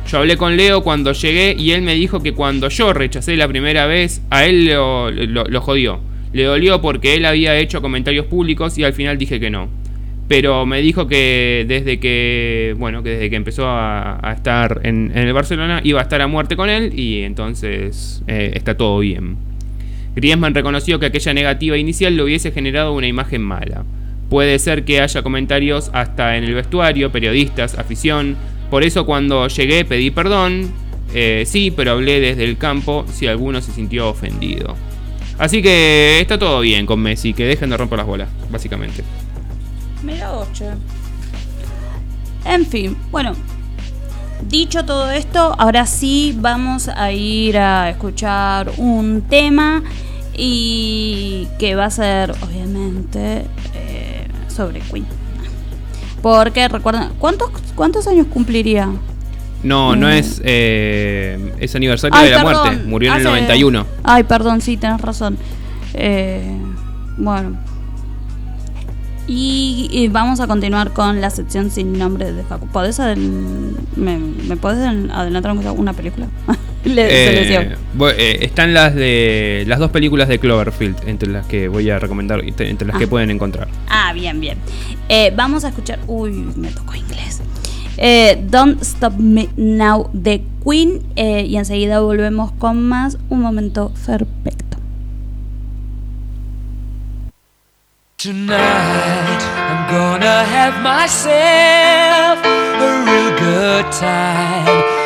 Yo hablé con Leo cuando llegué y él me dijo que cuando yo rechacé la primera vez, a él lo, lo- lo jodió. Le dolió porque él había hecho comentarios públicos y al final dije que no. Pero me dijo que desde que, bueno, que desde que empezó a, estar en, en el Barcelona iba a estar a muerte con él y entonces eh, está todo bien. Griezmann reconoció que aquella negativa inicial le hubiese generado una imagen mala. Puede ser que haya comentarios hasta en el vestuario, periodistas, afición. Por eso cuando llegué pedí perdón. Eh, sí, pero hablé desde el campo si alguno se sintió ofendido. Así que está todo bien con Messi, que dejen de romper las bolas, básicamente. Mira vos, che. En fin, bueno. Dicho todo esto, ahora sí vamos a ir a escuchar un tema y que va a ser, obviamente, eh, sobre Queen. Porque recuerden, ¿cuántos, ¿cuántos años cumpliría? No, no Mm. es, eh, es aniversario Ay, de la perdón, muerte. Murió en el hace- 91. Ay, perdón, sí, tenés razón. Eh, bueno. Y, y vamos a continuar con la sección sin nombre de Facu. ¿Podés adel- me, ¿Me podés adel- adelantar una película? Le, Eh, eh, están las de las dos películas de Cloverfield entre las que voy a recomendar entre entre las que Ah. pueden encontrar. Ah, bien, bien. Eh, vamos a escuchar. Uy, me tocó inglés. Eh, Don't Stop Me Now de Queen. eh, y enseguida volvemos con más. Un momento perfecto. Tonight I'm gonna have myself a good time.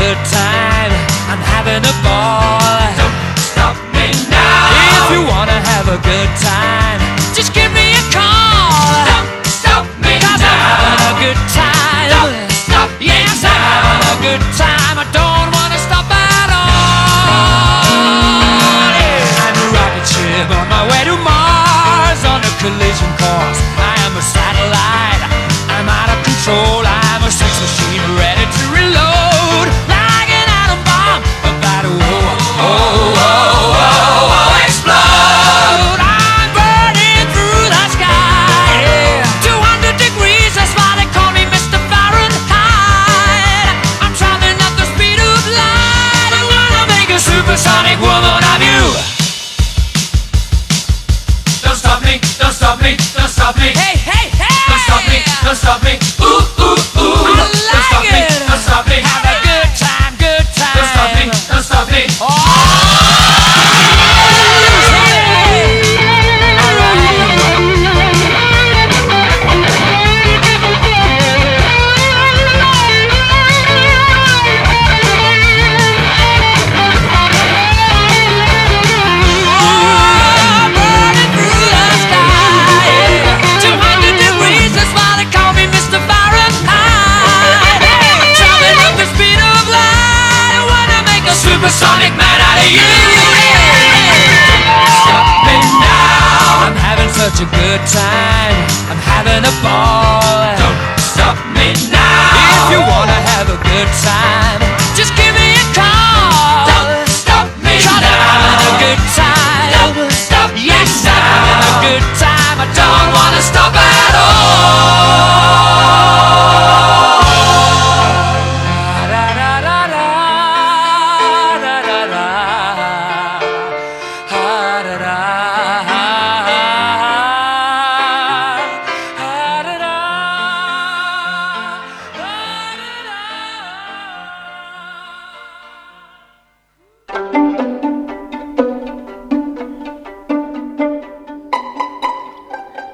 good time. I'm having a ball. Don't stop me now. If you wanna have a good time, just give me a call. Don't stop me Cause now. I'm having a good time. Don't stop yes, now. I'm having a good time. I don't wanna stop at all. Yeah, I'm a rocket ship on my way to Mars on a collision course.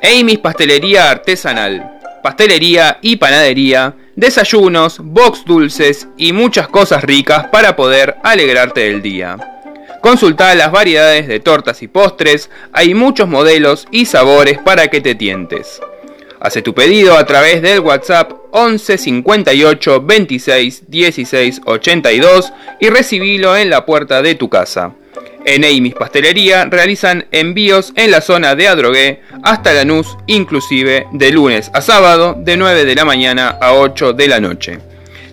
Amy's Pastelería Artesanal. Pastelería y panadería, desayunos, box dulces y muchas cosas ricas para poder alegrarte del día. Consulta las variedades de tortas y postres, hay muchos modelos y sabores para que te tientes. Hace tu pedido a través del WhatsApp 11 58 26 16 82 y recibilo en la puerta de tu casa. En Amy's Pastelería realizan envíos en la zona de Adrogué hasta Lanús, inclusive de lunes a sábado de 9 de la mañana a 8 de la noche.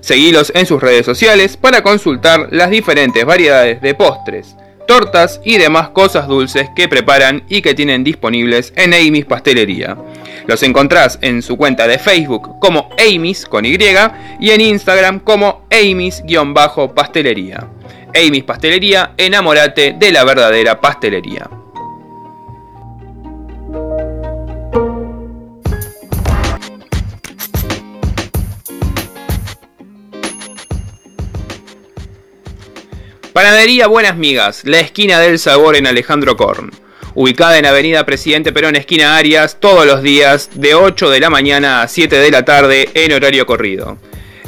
Seguilos en sus redes sociales para consultar las diferentes variedades de postres, tortas y demás cosas dulces que preparan y que tienen disponibles en Amy's Pastelería. Los encontrás en su cuenta de Facebook como Amy's con Y y en Instagram como Amy's-pastelería. Amy's Pastelería, enamórate de la verdadera pastelería. Panadería Buenas Migas, la esquina del sabor en Alejandro Korn. Ubicada en Avenida Presidente Perón, esquina Arias, todos los días de 8 de la mañana a 7 de la tarde en horario corrido.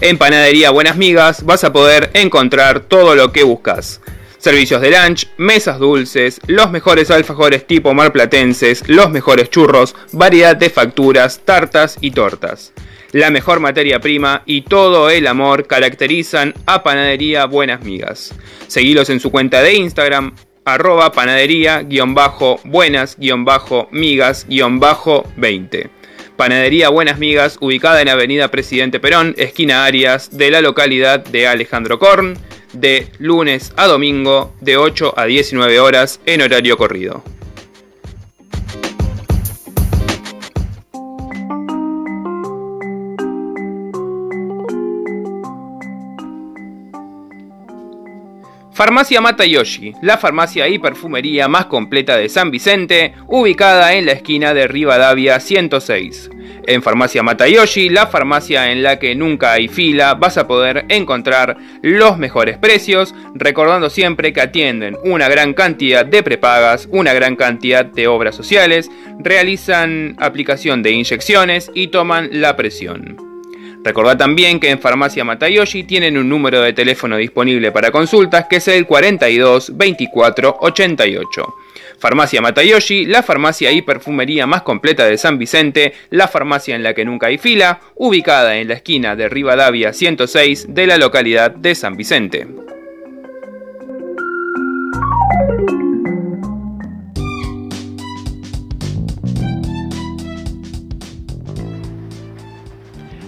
En Panadería Buenas Migas vas a poder encontrar todo lo que buscas. Servicios de lunch, mesas dulces, los mejores alfajores tipo marplatenses, los mejores churros, variedad de facturas, tartas y tortas. La mejor materia prima y todo el amor caracterizan a Panadería Buenas Migas. Seguilos en su cuenta de Instagram, arroba panadería-buenas-migas-20. Panadería Buenas Migas, ubicada en Avenida Presidente Perón, esquina Arias, de la localidad de Alejandro Korn, de lunes a domingo, de 8 a 19 horas, en horario corrido. Farmacia Matayoshi, la farmacia y perfumería más completa de San Vicente, ubicada en la esquina de Rivadavia 106. En Farmacia Matayoshi, la farmacia en la que nunca hay fila, vas a poder encontrar los mejores precios, recordando siempre que atienden una gran cantidad de prepagas, una gran cantidad de obras sociales, realizan aplicación de inyecciones y toman la presión. Recordad también que en Farmacia Matayoshi tienen un número de teléfono disponible para consultas que es el 42 24 88. Farmacia Matayoshi, la farmacia y perfumería más completa de San Vicente, la farmacia en la que nunca hay fila, ubicada en la esquina de Rivadavia 106 de la localidad de San Vicente.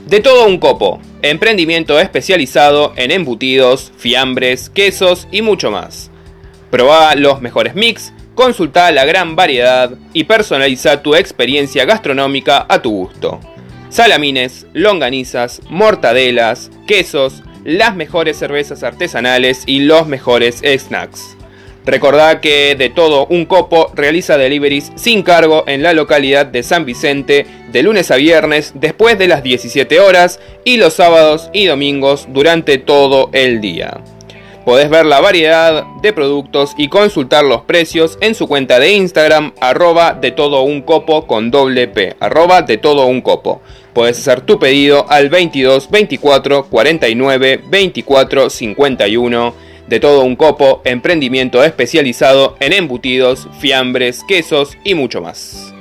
De todo un copo, emprendimiento especializado en embutidos, fiambres, quesos y mucho más. Proba los mejores mix, consulta la gran variedad y personaliza tu experiencia gastronómica a tu gusto. Salamines, longanizas, mortadelas, quesos, las mejores cervezas artesanales y los mejores snacks. Recordá que de todo un copo realiza deliveries sin cargo en la localidad de San Vicente de lunes a viernes después de las 17 horas y los sábados y domingos durante todo el día. Podés ver la variedad de productos y consultar los precios en su cuenta de Instagram arroba de todo un copo con doble P, arroba de todo un copo. Podés hacer tu pedido al 22 24 49 24 51 de todo un copo, emprendimiento especializado en embutidos, fiambres, quesos y mucho más.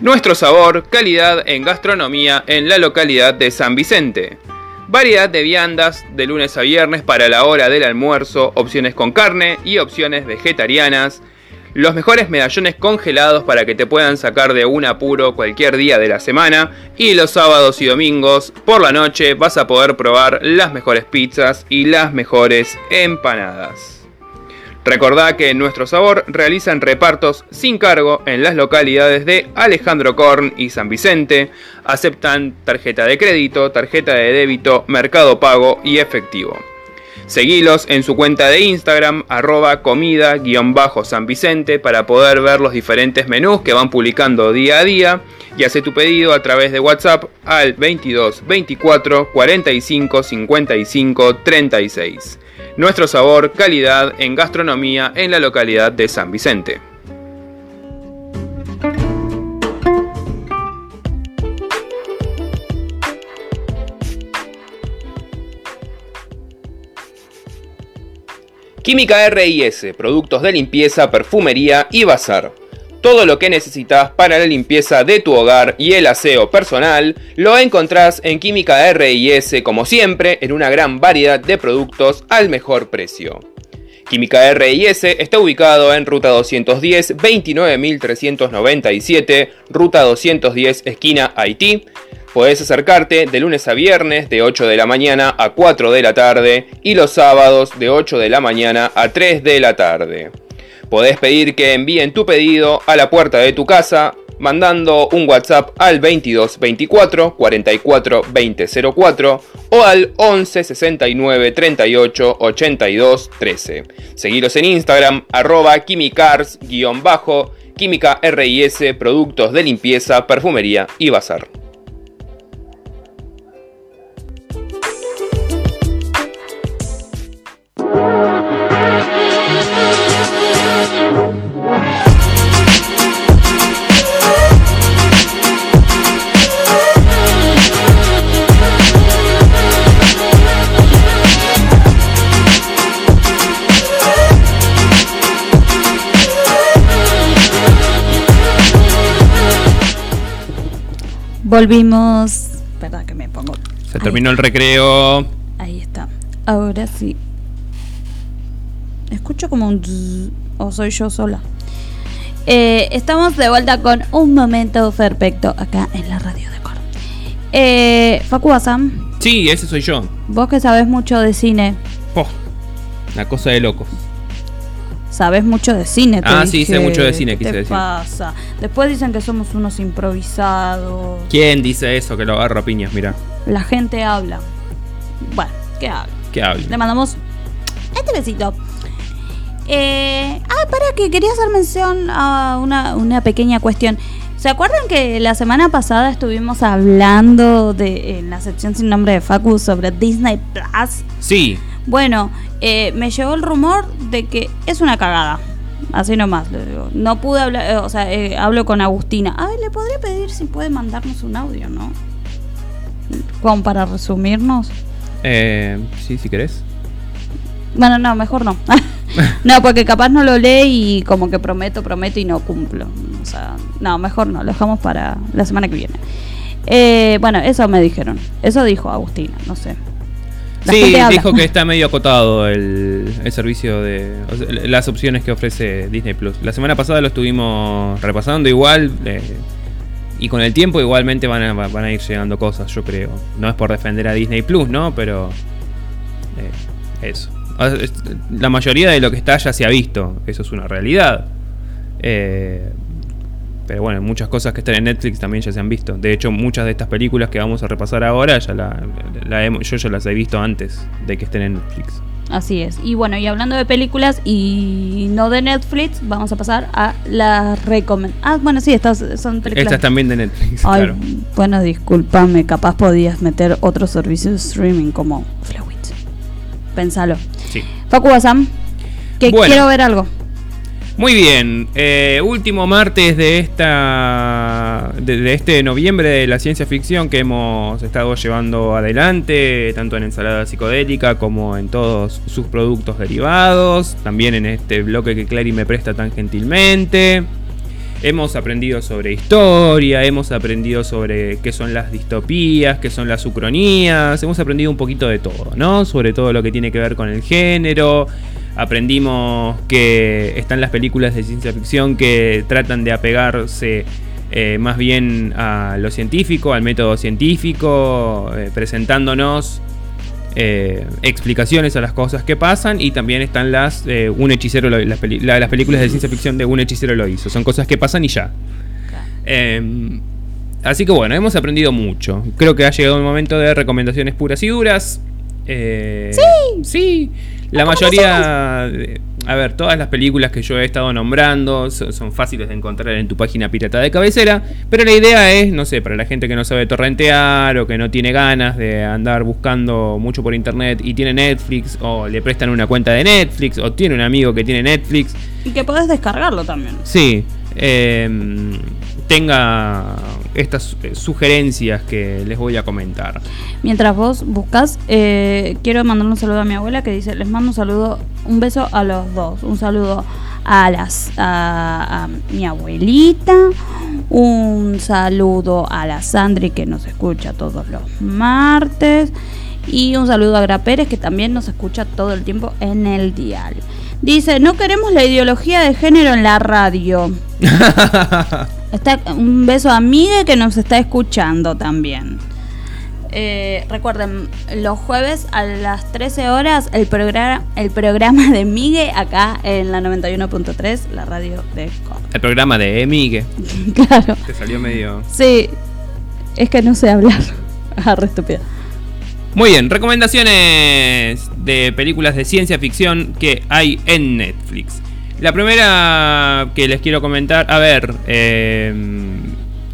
Nuestro sabor, calidad en gastronomía en la localidad de San Vicente. Variedad de viandas de lunes a viernes para la hora del almuerzo, opciones con carne y opciones vegetarianas los mejores medallones congelados para que te puedan sacar de un apuro cualquier día de la semana y los sábados y domingos por la noche vas a poder probar las mejores pizzas y las mejores empanadas. Recordá que en Nuestro Sabor realizan repartos sin cargo en las localidades de Alejandro Korn y San Vicente. Aceptan tarjeta de crédito, tarjeta de débito, mercado pago y efectivo. Seguilos en su cuenta de Instagram, arroba comida-san Vicente, para poder ver los diferentes menús que van publicando día a día. Y hace tu pedido a través de WhatsApp al 22 24 45 55 36. Nuestro sabor, calidad en gastronomía en la localidad de San Vicente. Química RIS, productos de limpieza, perfumería y bazar. Todo lo que necesitas para la limpieza de tu hogar y el aseo personal lo encontrás en Química RIS como siempre en una gran variedad de productos al mejor precio. Química RIS está ubicado en Ruta 210 29397, Ruta 210 esquina Haití, Podés acercarte de lunes a viernes de 8 de la mañana a 4 de la tarde y los sábados de 8 de la mañana a 3 de la tarde. Podés pedir que envíen tu pedido a la puerta de tu casa mandando un WhatsApp al 22 24 44 20 04 o al 11 69 38 82 13. Seguiros en Instagram arroba quimicars bajo química RIS, productos de limpieza, perfumería y bazar. Volvimos. Verdad que me pongo. Se terminó el recreo. Ahí está. Ahora sí. Escucho como un. o soy yo sola. Eh, estamos de vuelta con un momento perfecto acá en la radio de Cor. Eh, Facu. Sí, ese soy yo. Vos que sabes mucho de cine. Oh, una cosa de locos. Sabes mucho de cine. Te ah, sí, sé mucho de cine, quise ¿Qué decir. pasa? Después dicen que somos unos improvisados. ¿Quién dice eso? Que lo agarro a piñas, mira. La gente habla. Bueno, ¿qué habla? ¿Qué habla? Le mandamos este besito. Eh, ah, para que quería hacer mención a una, una pequeña cuestión. ¿Se acuerdan que la semana pasada estuvimos hablando de en la sección sin nombre de Facu sobre Disney Plus? Sí. Bueno, eh, me llegó el rumor de que es una cagada. Así nomás, le digo. No pude hablar, eh, o sea, eh, hablo con Agustina. A ver, le podría pedir si puede mandarnos un audio, ¿no? Como para resumirnos. Eh, sí, si querés. Bueno, no, mejor no. no, porque capaz no lo lee y como que prometo, prometo y no cumplo. O sea, no, mejor no, lo dejamos para la semana que viene. Eh, bueno, eso me dijeron. Eso dijo Agustina, no sé. La sí, dijo que está medio acotado el, el servicio de. o sea, las opciones que ofrece Disney Plus. La semana pasada lo estuvimos repasando igual. eh, y con el tiempo igualmente van a, van a ir llegando cosas, yo creo. No es por defender a Disney Plus, ¿no? Pero. eh, eso. Es- La mayoría de lo que está ya se ha visto. Eso es una realidad. Eh, pero bueno, muchas cosas que están en Netflix también ya se han visto. De hecho, muchas de estas películas que vamos a repasar ahora, ya la, la yo ya las he visto antes de que estén en Netflix. Así es. Y bueno, y hablando de películas y no de Netflix, vamos a pasar a las recomendaciones. Ah, bueno, sí, estas son películas. Estas también de Netflix, Ay, claro. bueno, discúlpame, capaz podías meter otro servicio de streaming como Flowit. Pensalo. Sí. Facu Basam, que Bueno. quiero ver algo. Muy bien, eh, último martes de esta de, de este noviembre de la ciencia ficción que hemos estado llevando adelante, tanto en ensalada psicodélica como en todos sus productos derivados, también en este bloque que Clary me presta tan gentilmente. Hemos aprendido sobre historia, hemos aprendido sobre qué son las distopías, qué son las ucronías, hemos aprendido un poquito de todo, ¿no? Sobre todo lo que tiene que ver con el género. Aprendimos que están las películas de ciencia ficción que tratan de apegarse eh, más bien a lo científico, al método científico, eh, presentándonos eh, explicaciones a las cosas que pasan y también están las un hechicero lo- las, peli- la- las películas de ciencia ficción de un hechicero lo hizo. Son cosas que pasan y ya. Eh, así que bueno hemos aprendido mucho. Creo que ha llegado el momento de recomendaciones puras y duras. Sí. sí la mayoría de- a ver todas las películas que yo he estado nombrando son, son fáciles de encontrar en tu página pirata de cabecera pero la idea es no sé para la gente que no sabe torrentear o que no tiene ganas de andar buscando mucho por internet y tiene Netflix o le prestan una cuenta de Netflix o tiene un amigo que tiene Netflix Y que podés descargarlo también. Sí, eh, tenga estas eh, sugerencias que les voy a comentar. Mientras vos buscas, eh, quiero mandar un saludo a mi abuela que dice, les mando un saludo, un beso a los dos, un saludo a las a, a mi abuelita, un saludo a la Sandri que nos escucha todos los martes y un saludo a Gra Pérez que también nos escucha todo el tiempo en el dial. Dice, no queremos la ideología de género en la radio. Está, un beso a Migue que nos está escuchando también. Eh, recuerden, los jueves a las 13 horas el, programa el programa de Migue acá en la 91.3, la radio de Córdoba. El programa de Emigue, Claro, que salió medio... sí, es que no sé hablar. Ah, re estúpida. Muy bien, recomendaciones de películas de ciencia ficción que hay en Netflix. La primera que les quiero comentar, a ver, eh,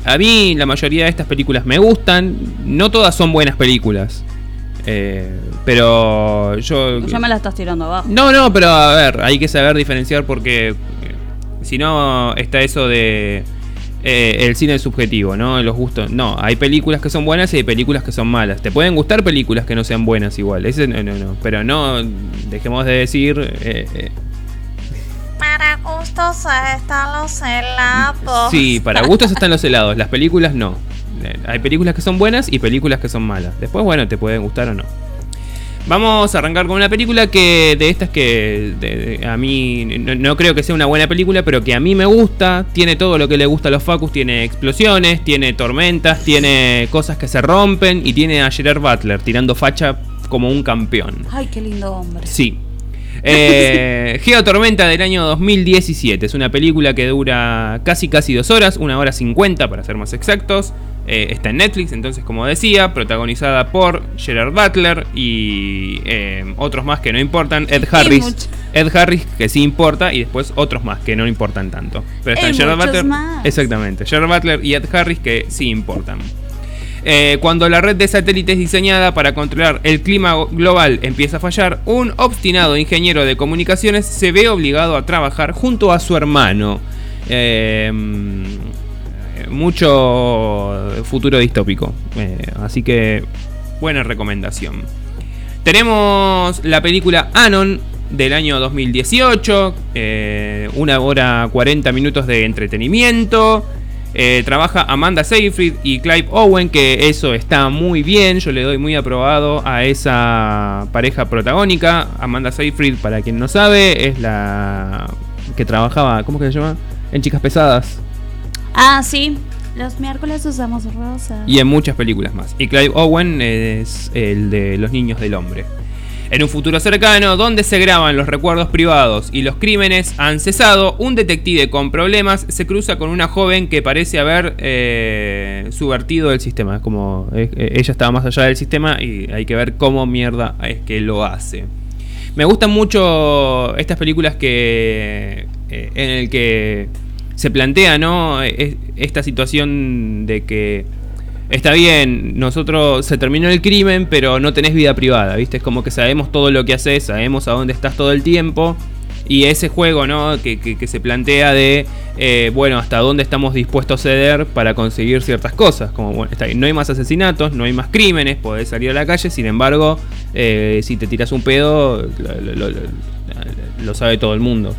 a mí la mayoría de estas películas me gustan, no todas son buenas películas, eh, pero yo... Ya me la estás tirando abajo. No, no, pero a ver, hay que saber diferenciar porque eh, si no está eso de eh, el cine es subjetivo, ¿no? Los gustos. No, hay películas que son buenas y hay películas que son malas. Te pueden gustar películas que no sean buenas igual. Ese no, no, no. Pero no dejemos de decir. eh, Para gustos están los helados. sí, para gustos están los helados. Las películas no. Hay películas que son buenas y películas que son malas. Después, bueno, te pueden gustar o no. Vamos a arrancar con una película que de estas que de- de- a mí no, no creo que sea una buena película, pero que a mí me gusta. Tiene todo lo que le gusta a los Facus. Tiene explosiones, tiene tormentas, tiene cosas que se rompen y tiene a Gerard Butler tirando facha como un campeón. Ay, qué lindo hombre. Sí. Eh, Geotormenta del año 2017. Es una película que dura casi casi dos horas, una hora cincuenta para ser más exactos. Eh, está en Netflix, entonces como decía, protagonizada por Gerard Butler y eh, otros más que no importan. Ed Harris. Ed Harris que sí importa y después otros más que no importan tanto. Pero están Gerard Butler. más. Exactamente. Gerard Butler y Ed Harris que sí importan. Eh, cuando la red de satélites diseñada para controlar el clima global empieza a fallar, un obstinado ingeniero de comunicaciones se ve obligado a trabajar junto a su hermano. Eh, mucho futuro distópico. Eh, así que buena recomendación. Tenemos la película Anon del año 2018. eh, una hora 40 minutos de entretenimiento. Eh, trabaja Amanda Seyfried y Clive Owen, que eso está muy bien. Yo le doy muy aprobado a esa pareja protagónica. Amanda Seyfried, para quien no sabe, es la que trabajaba, ¿cómo que se llama? En Chicas Pesadas. Ah, sí. Los miércoles usamos rosa. Y en muchas películas más. Y Clive Owen es el de Los Niños del Hombre. En un futuro cercano, donde se graban los recuerdos privados y los crímenes han cesado, un detective con problemas se cruza con una joven que parece haber eh, subvertido el sistema. Como eh, ella estaba más allá del sistema y hay que ver cómo mierda es que lo hace. Me gustan mucho estas películas que eh, en el que se plantea, ¿no? Es- Esta situación de que está bien, nosotros se terminó el crimen, pero no tenés vida privada, ¿viste? Es como que sabemos todo lo que haces, sabemos a dónde estás todo el tiempo. Y ese juego, ¿no? Que, que- que se plantea de, eh, bueno, hasta dónde estamos dispuestos a ceder para conseguir ciertas cosas. Como, bueno, está bien, no hay más asesinatos, no hay más crímenes, podés salir a la calle, sin embargo, eh, si te tiras un pedo, lo, sabe todo el mundo.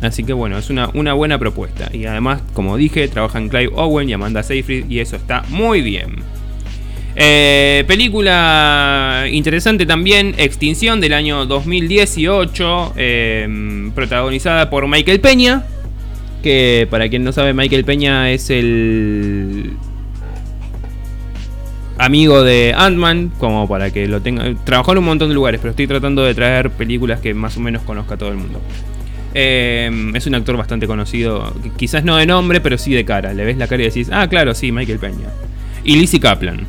Así que bueno, es una, una buena propuesta. Y además, como dije, trabajan Clive Owen y Amanda Seyfried y eso está muy bien. Eh, película interesante también, Extinción del año 2018, eh, protagonizada por Michael Peña, que para quien no sabe, Michael Peña es el amigo de Ant-Man, como para que lo tenga. Trabajó en un montón de lugares, pero estoy tratando de traer películas que más o menos conozca todo el mundo. Eh, es un actor bastante conocido, quizás no de nombre, pero sí de cara. Le ves la cara y decís, ah, claro, sí, Michael Peña. Y Lizzie Kaplan.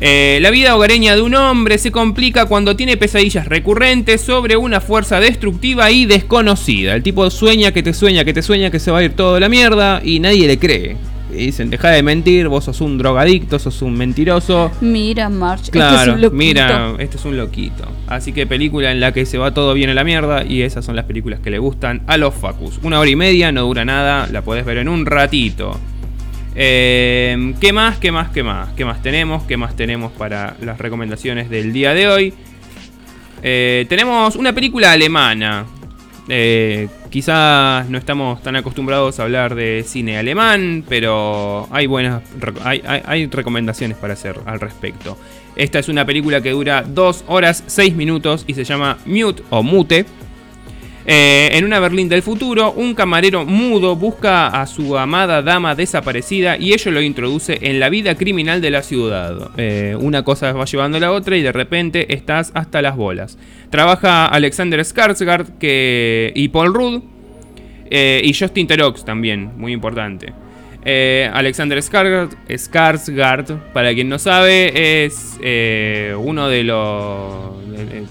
Eh, la vida hogareña de un hombre se complica cuando tiene pesadillas recurrentes sobre una fuerza destructiva y desconocida. El tipo sueña que te sueña, que te sueña que se va a ir todo la mierda y nadie le cree. Y dicen, deja de mentir, vos sos un drogadicto, sos un mentiroso. Mira, March. este Claro, es un loquito. mira, este es un loquito. Así que película en la que se va todo bien a la mierda y esas son las películas que le gustan a los Facus. Una hora y media, no dura nada, la podés ver en un ratito. Eh, ¿Qué más? ¿Qué más? ¿Qué más? ¿Qué más tenemos? ¿Qué más tenemos para las recomendaciones del día de hoy? Eh, tenemos una película alemana. Eh, quizás no estamos tan acostumbrados a hablar de cine alemán, pero hay buenas hay- hay recomendaciones para hacer al respecto. Esta es una película que dura 2 horas 6 minutos y se llama Mute o Mute. Eh, en una Berlín del futuro, un camarero mudo busca a su amada dama desaparecida y ello lo introduce en la vida criminal de la ciudad. Eh, una cosa va llevando a la otra y de repente estás hasta las bolas. Trabaja Alexander Skarsgård que, y Paul Rudd eh, y Justin Terox también, muy importante. Eh, Alexander Skarsgård, para quien no sabe, es eh, uno de los...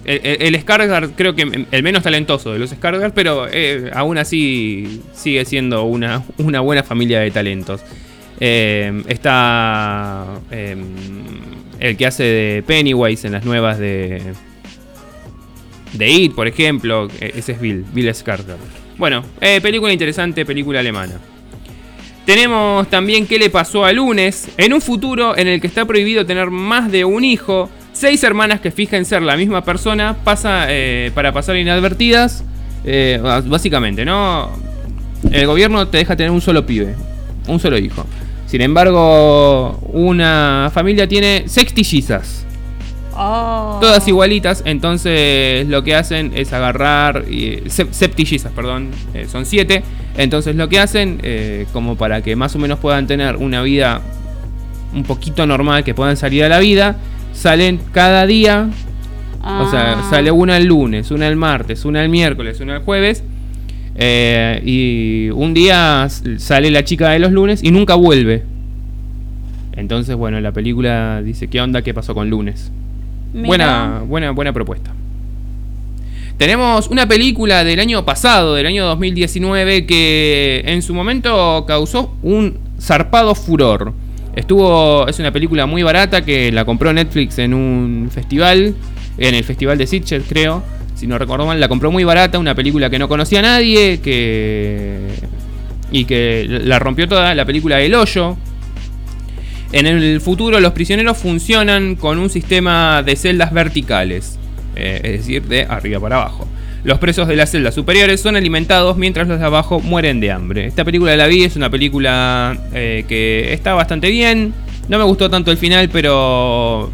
El, el- el Skarsgård creo que el menos talentoso de los Skarsgård, pero eh, aún así sigue siendo una, una buena familia de talentos. Eh, está eh, el que hace de Pennywise en las nuevas de, de It, por ejemplo. eh, Ese es Bill, Bill Skarsgård. Bueno, eh, película interesante, película alemana. Tenemos también qué le pasó a Lunes. En un futuro en el que está prohibido tener más de un hijo, seis hermanas que fijan ser la misma persona pasa eh, para pasar inadvertidas. eh, básicamente, ¿no? El gobierno te deja tener un solo pibe, un solo hijo. Sin embargo, una familia tiene sextillizas. Oh. Todas igualitas, entonces lo que hacen es agarrar, y, sep- septillizas, perdón, eh, son siete. Entonces lo que hacen, eh, como para que más o menos puedan tener una vida un poquito normal, que puedan salir a la vida, salen cada día. O sea, Ah. sale una el lunes, una el martes, una el miércoles, una el jueves. eh, y un día sale la chica de los lunes y nunca vuelve. Entonces, bueno, la película dice, ¿qué onda? ¿Qué pasó con lunes? Mira. Buena, buena, buena propuesta. Tenemos una película del año pasado, del año 2019, que en su momento causó un zarpado furor. Estuvo, es una película muy barata que la compró Netflix en un festival, en el festival de Sitges, creo. Si no recuerdo mal, la compró muy barata, una película que no conocía a nadie, que y que la rompió toda, la película El Hoyo, en el futuro los prisioneros funcionan con un sistema de celdas verticales, eh, es decir, de arriba para abajo. Los presos de las celdas superiores son alimentados mientras los de abajo mueren de hambre. Esta película la vi, es una película eh, que está bastante bien. No me gustó tanto el final, pero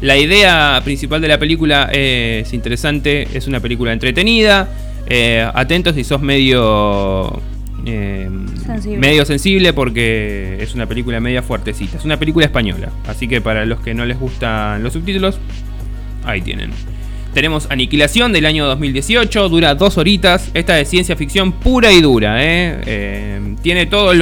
la idea principal de la película es interesante. Es una película entretenida. Eh, atentos si sos medio eh, Sensible. medio sensible porque es una película media fuertecita. Es una película española, así que para los que no les gustan los subtítulos, ahí tienen. Tenemos Aniquilación del año 2018, dura dos horitas. Esta es ciencia ficción pura y dura. ¿eh? Eh, tiene todos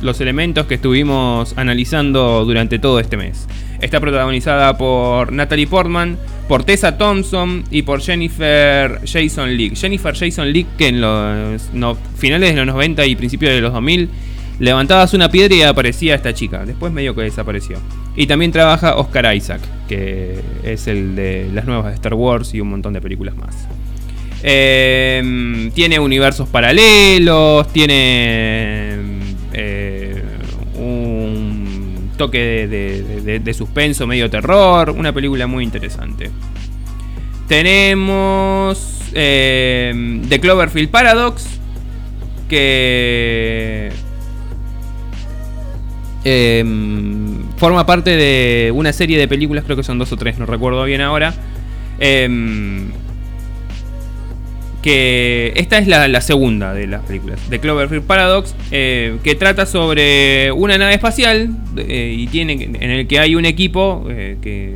los, elementos que estuvimos analizando durante todo este mes. Está protagonizada por Natalie Portman, por Tessa Thompson y por Jennifer Jason Leigh. Jennifer Jason Leigh que en los finales de los 90 y principios de los 2000 levantabas una piedra y aparecía esta chica. Después medio que desapareció. Y también trabaja Oscar Isaac, que es el de las nuevas de Star Wars y un montón de películas más. Eh, tiene universos paralelos, tiene eh, un toque de, de- de- suspenso, medio terror, una película muy interesante. Tenemos eh, The Cloverfield Paradox, que eh, forma parte de una serie de películas, creo que son dos o tres, no recuerdo bien ahora. Em, que esta es la, segunda de las películas, de Cloverfield Paradox, eh, que trata sobre una nave espacial eh, y tiene en el que hay un equipo eh, que,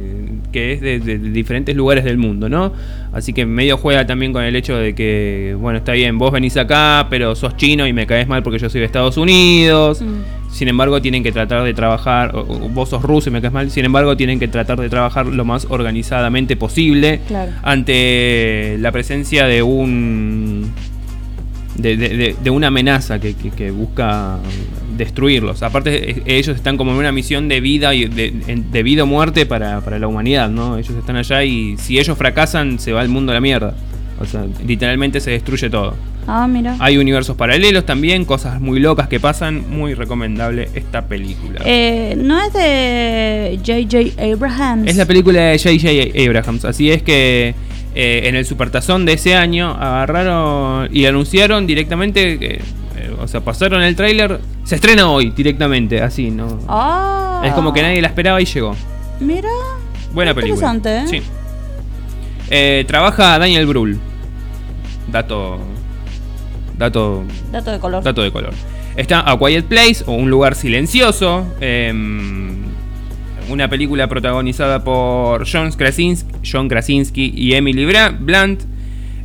que es de, de diferentes lugares del mundo, ¿no? Así que medio juega también con el hecho de que, bueno, está bien, vos venís acá, pero sos chino y me caes mal porque yo soy de Estados Unidos. Sin embargo, tienen que tratar de trabajar, o- vos sos ruso y me caes mal, sin embargo, tienen que tratar de trabajar lo más organizadamente posible Claro. ante la presencia de un de, de- de- de una amenaza que, que- que busca destruirlos. Aparte, e- ellos están como en una misión de vida y de, vida o muerte para, para la humanidad, ¿no? Ellos están allá y si ellos fracasan, se va el mundo a la mierda. O sea, literalmente se destruye todo. Ah, mira. Hay universos paralelos también, cosas muy locas que pasan. Muy recomendable esta película. Eh, no es de J.J. Abrahams. Es la película de J.J. Abrahams. Así es que eh, en el Supertazón de ese año agarraron y anunciaron directamente que. O sea, pasaron el tráiler. Se estrena hoy directamente, así, ¿no? Ah. Es como que nadie la esperaba y llegó. Mira. Buena película. Interesante, ¿eh? Sí. Eh, trabaja Daniel Brühl. Dato. Dato Dato de color. Dato de color. Está A Quiet Place o Un lugar silencioso. em, una película protagonizada por John Krasinski, John Krasinski y Emily Blunt.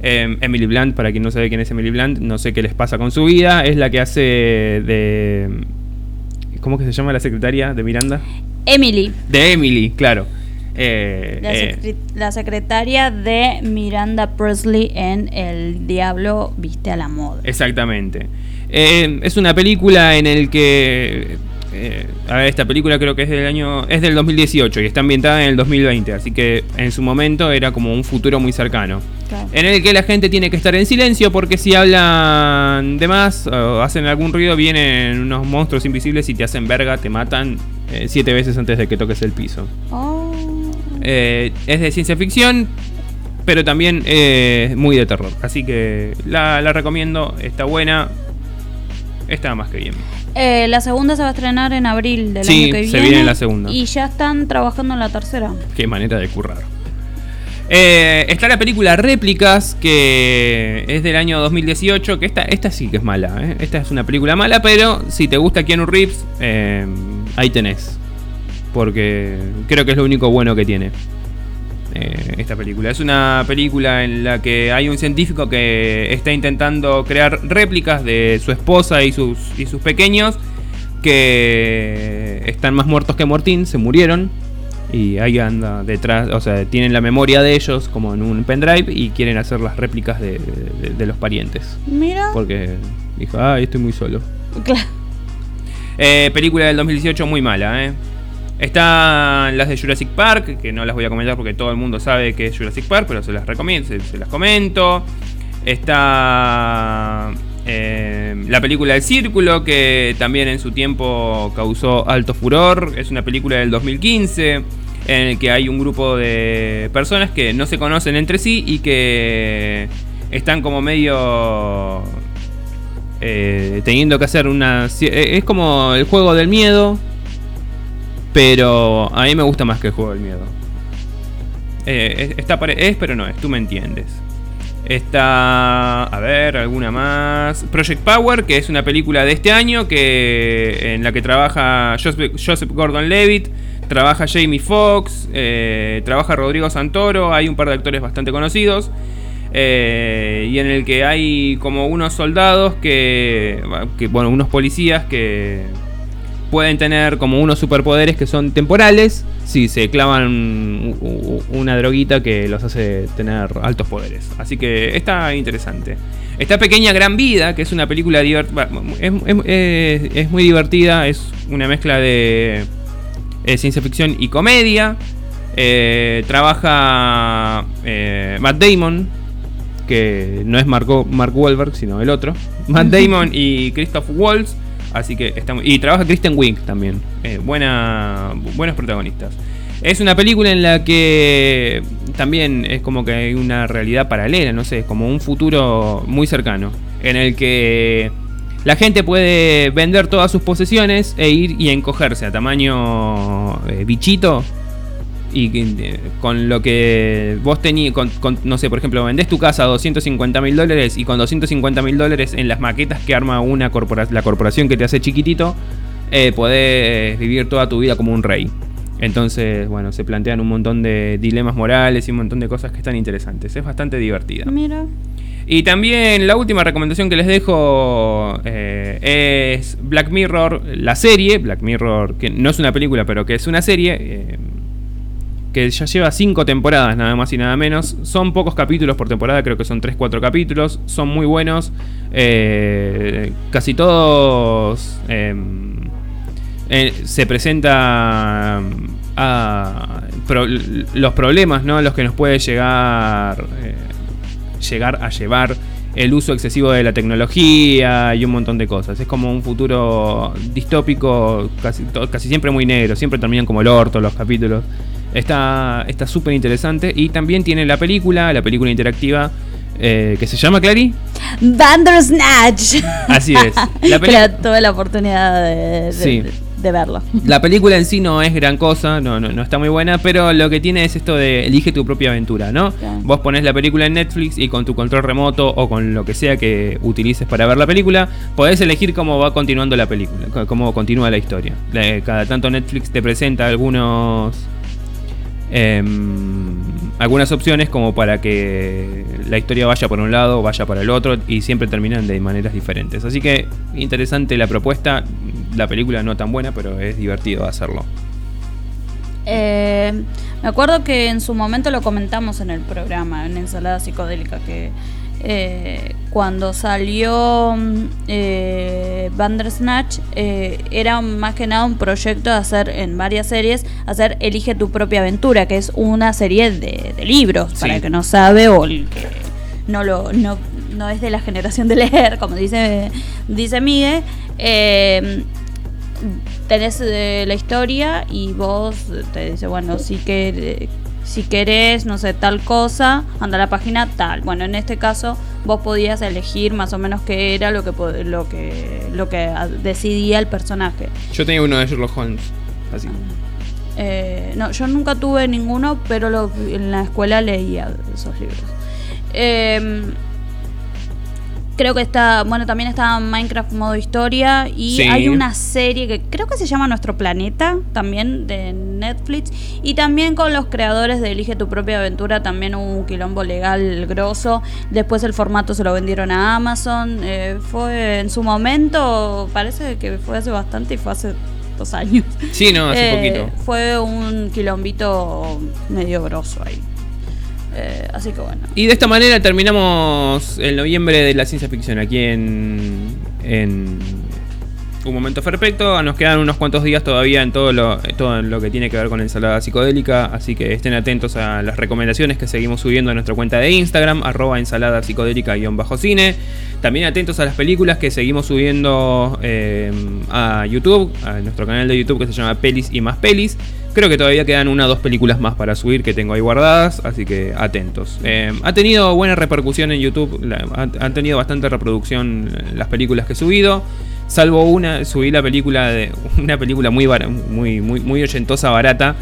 Em, Emily Blunt, para quien no sabe quién es Emily Blunt, no sé qué les pasa con su vida. Es la que hace de. ¿Cómo que se llama la secretaria de Miranda? Emily, De Emily, claro. Eh, la, eh, la secretaria de Miranda Presley en El Diablo Viste a la Moda. Exactamente. Eh, es una película en el que. Eh, a ver, esta película creo que es del año. Es del 2018 y está ambientada en el 2020. Así que en su momento era como un futuro muy cercano. Claro. En el que la gente tiene que estar en silencio porque si hablan de más o hacen algún ruido, vienen unos monstruos invisibles y te hacen verga, te matan eh, siete veces antes de que toques el piso. Oh. Eh, es de ciencia ficción, pero también eh, muy de terror. Así que la, la recomiendo, está buena. Está más que bien. Eh, la segunda se va a estrenar en abril del Sí, año que se viene. viene la segunda. Y ya están trabajando en la tercera. Qué manera de currar. Eh, está la película Réplicas, que es del año 2018, que esta, esta sí que es mala. ¿eh? Esta es una película mala, pero si te gusta Keanu Reeves, ahí tenés. Porque creo que es lo único bueno que tiene eh, esta película. Es una película en la que hay un científico que está intentando crear réplicas de su esposa y sus, y sus pequeños que están más muertos que Mortín, se murieron. Y ahí anda detrás, o sea, tienen la memoria de ellos como en un pendrive y quieren hacer las réplicas de, de- de los parientes. Mira. Porque dijo, ah, estoy muy solo. Claro. Eh, película del 2018 muy mala, ¿eh? Están las de Jurassic Park, que no las voy a comentar porque todo el mundo sabe que es Jurassic Park, pero se las recomiendo, se, las comento. Está eh, la película El Círculo, que también en su tiempo causó alto furor. Es una película del 2015. en el que hay un grupo de personas que no se conocen entre sí y que están como medio eh, teniendo que hacer una... eh, Es como el juego del miedo, pero a mí me gusta más que el juego del miedo. Eh, es- está es, pero no es, tú me entiendes. Está, a ver, alguna más. Project Power, que es una película de este año que en la que trabaja Joseph, Joseph Gordon-Levitt, trabaja Jamie Foxx, eh, trabaja Rodrigo Santoro, hay un par de actores bastante conocidos. eh, y en el que hay como unos soldados que, que, bueno, unos policías que pueden tener como unos superpoderes que son temporales si se clavan una droguita que los hace tener altos poderes. Así que está interesante. Está Pequeña Gran Vida, que es una película divertida. Es, es- es- es muy divertida, es una mezcla de eh, ciencia ficción y comedia. Eh, trabaja eh, Matt Damon, que no es Marco, Mark Wahlberg, sino el otro. Matt Damon y Christoph Waltz. Así que está Y trabaja Kristen Wiig también. Eh, buena, buenos protagonistas. Es una película en la que también es como que hay una realidad paralela, no sé, es como un futuro muy cercano. En el que la gente puede vender todas sus posesiones e ir y encogerse a tamaño eh, bichito y eh, con lo que vos tenías, con, con, no sé, por ejemplo, vendés tu casa a 250 mil dólares y con 250 mil dólares en las maquetas que arma una corpora la corporación que te hace chiquitito, eh, podés vivir toda tu vida como un rey. Entonces, bueno, se plantean un montón de dilemas morales y un montón de cosas que están interesantes. Es bastante divertida. Mira. Y también la última recomendación que les dejo eh, es Black Mirror, la serie. Black Mirror, que no es una película, pero que es una serie. eh, que ya lleva cinco temporadas, nada más y nada menos. Son pocos capítulos por temporada, creo que son 3-4 capítulos. Son muy buenos. eh, casi todos em, eh, se presenta a los problemas, ¿no? Los que nos puede llegar, eh, llegar a llevar el uso excesivo de la tecnología y un montón de cosas. Es como un futuro distópico, casi, casi siempre muy negro, siempre terminan como el orto los capítulos. Está está súper interesante y también tiene la película, la película interactiva eh, que se llama Clary. Bandersnatch. Así es. La peli- Pero tuve la oportunidad de, de- Sí. de verlo. La película en sí no es gran cosa, no, no, no está muy buena, pero lo que tiene es esto de elige tu propia aventura, ¿no? Vos pones la película en Netflix y con tu control remoto o con lo que sea que utilices para ver la película, podés elegir cómo va continuando la película, cómo continúa la historia. La- Cada tanto Netflix te presenta algunos... em, algunas opciones como para que la historia vaya por un lado, vaya para el otro y siempre terminan de maneras diferentes. Así que interesante la propuesta, la película no tan buena, pero es divertido hacerlo. Eh, me acuerdo que en su momento lo comentamos en el programa, en Ensalada Psicodélica, que eh, cuando salió eh, Bandersnatch eh, era más que nada un proyecto de hacer en varias series, hacer Elige tu propia aventura, que es una serie de, de libros, para Sí. el que no sabe o el que no lo no, no es de la generación de leer, como dice, dice Miguel. Eh, tenés eh, la historia y vos te dice, bueno, si, que, si querés, no sé, tal cosa, anda a la página tal. Bueno, en este caso vos podías elegir más o menos qué era lo que lo que lo que decidía el personaje. Yo tenía uno de Sherlock Holmes, así. Eh, no, yo nunca tuve ninguno, pero lo- en la escuela leía esos libros. Eh, creo que está, bueno, también está Minecraft modo historia y Sí. hay una serie que creo que se llama Nuestro Planeta, también de Netflix, y también con los creadores de Elige tu propia aventura, también hubo un quilombo legal grosso, después el formato se lo vendieron a Amazon, eh, fue en su momento, parece que fue hace bastante y fue hace dos años. Sí, no, hace Eh, poquito. Fue un quilombito medio grosso ahí. Eh, así que bueno. Y de esta manera terminamos el noviembre de la ciencia ficción aquí en, en Un Momento Perfecto. Nos quedan unos cuantos días todavía en todo lo, todo lo que tiene que ver con ensalada psicodélica, así que estén atentos a las recomendaciones que seguimos subiendo a nuestra cuenta de Instagram, arroba ensalada psicodélica-cine. También atentos a las películas que seguimos subiendo eh, a YouTube, a nuestro canal de YouTube que se llama Pelis y más Pelis. Creo que todavía quedan una o dos películas más para subir que tengo ahí guardadas, así que atentos. Eh, ha tenido buena repercusión en YouTube, han, tenido bastante reproducción eh, las películas que he subido. Salvo una, subí la película de una película muy bara- muy muy muy ochentosa barata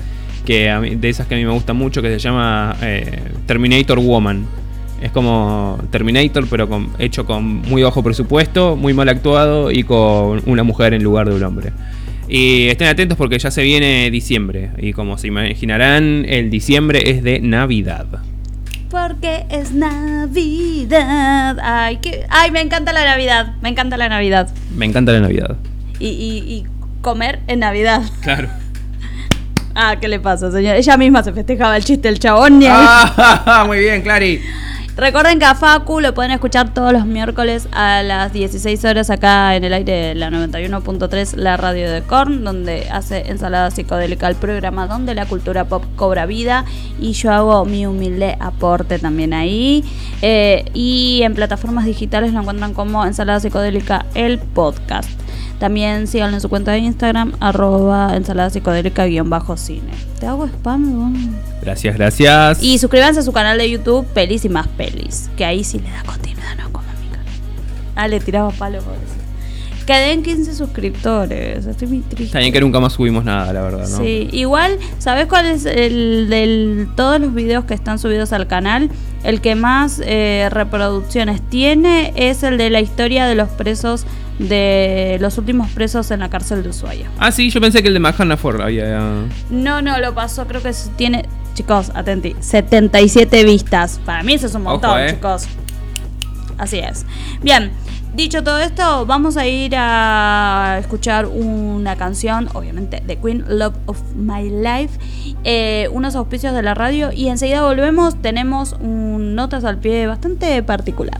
que a de esas que a mí me gustan mucho que se llama eh, Terminator Woman. Es como Terminator pero hecho con muy bajo presupuesto, muy mal actuado y con una mujer en lugar de un hombre. Y estén atentos porque ya se viene diciembre y como se imaginarán el diciembre es de Navidad. Porque es Navidad. Ay, que, ay, me encanta la Navidad. Me encanta la Navidad. Me encanta la Navidad. Y, y- y comer en Navidad. Claro. Ah, ¿qué le pasa, señor? Ella misma se festejaba el chiste del chabón. ahí. Ah, muy bien, Clary. Recuerden que a Facu lo pueden escuchar todos los miércoles a las 16 horas acá en el aire de la 91.3, la radio de Korn, donde hace ensalada psicodélica, el programa donde la cultura pop cobra vida y yo hago mi humilde aporte también ahí. Eh, y en plataformas digitales lo encuentran como ensalada psicodélica, el podcast. También síganlo en su cuenta de Instagram, arroba ensalada psicodélica guion bajo cine. Te hago spam, weón? Gracias, gracias. Y suscríbanse a su canal de YouTube, Pelis y más pelis. Que ahí sí le da continuidad, no como a mi canal. Ah, le tiraba palo por eso. Quedé en 15 suscriptores. Estoy muy triste. Bien que nunca más subimos nada, la verdad, ¿no? Sí, igual, ¿sabes cuál es el de todos los videos que están subidos al canal? El que más eh, reproducciones tiene es el de la historia de los presos, de los últimos presos en la cárcel de Ushuaia. Ah, sí, yo pensé que el de Mahana Ford había. No, no, lo pasó, creo que tiene, chicos, atenti, 77 vistas. Para mí eso es un Ojo, montón, eh. chicos. Así es. Bien, dicho todo esto, vamos a ir a escuchar una canción, obviamente, de Queen, Love of My Life, eh, unos auspicios de la radio y enseguida volvemos, tenemos un notas al pie bastante particular.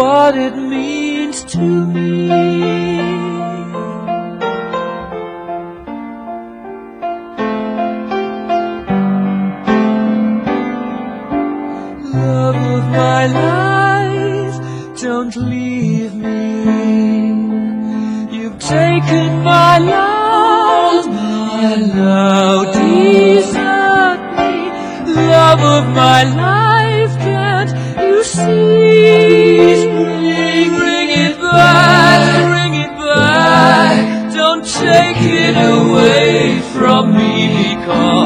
what it means to me. Love of my life, don't leave me. You've taken my love, and now desert me. Love of my life, see? Bring, bring it back, bring it back. Don't take it away from me because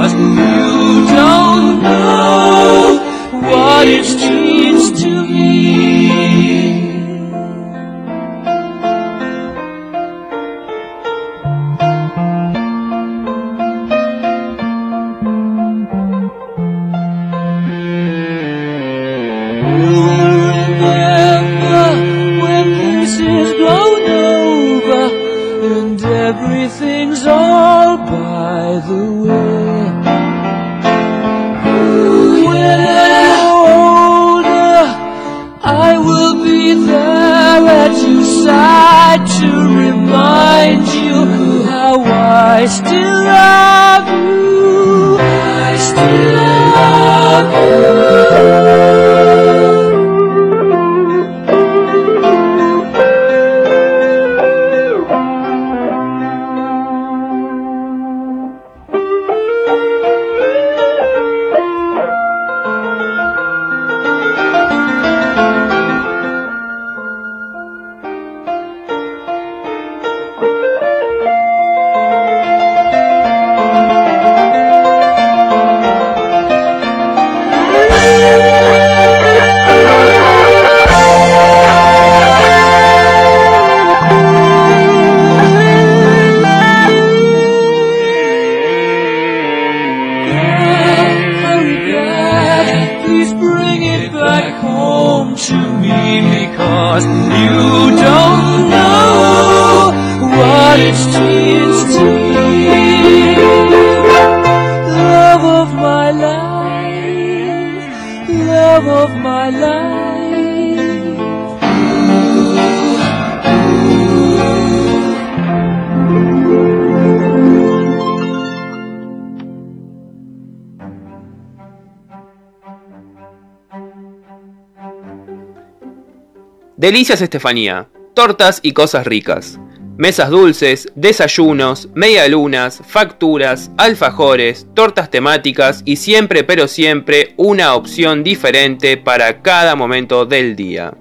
Delicias Estefanía. Tortas y cosas ricas. Mesas dulces, desayunos, medialunas, facturas, alfajores, tortas temáticas y siempre pero siempre una opción diferente para cada momento del día.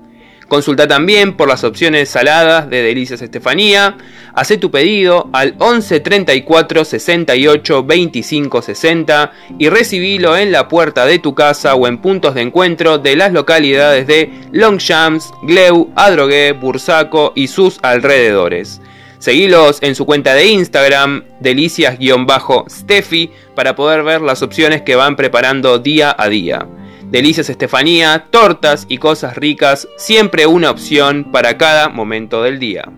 Consulta también por las opciones saladas de Delicias Estefanía. Haz tu pedido al 11 34 68 25 60 y recibilo en la puerta de tu casa o en puntos de encuentro de las localidades de Longchamps, Gleu, Adrogué, Bursaco y sus alrededores. Seguilos en su cuenta de Instagram, delicias-steffi, para poder ver las opciones que van preparando día a día. Delicias Estefanía, tortas y cosas ricas, siempre una opción para cada momento del día.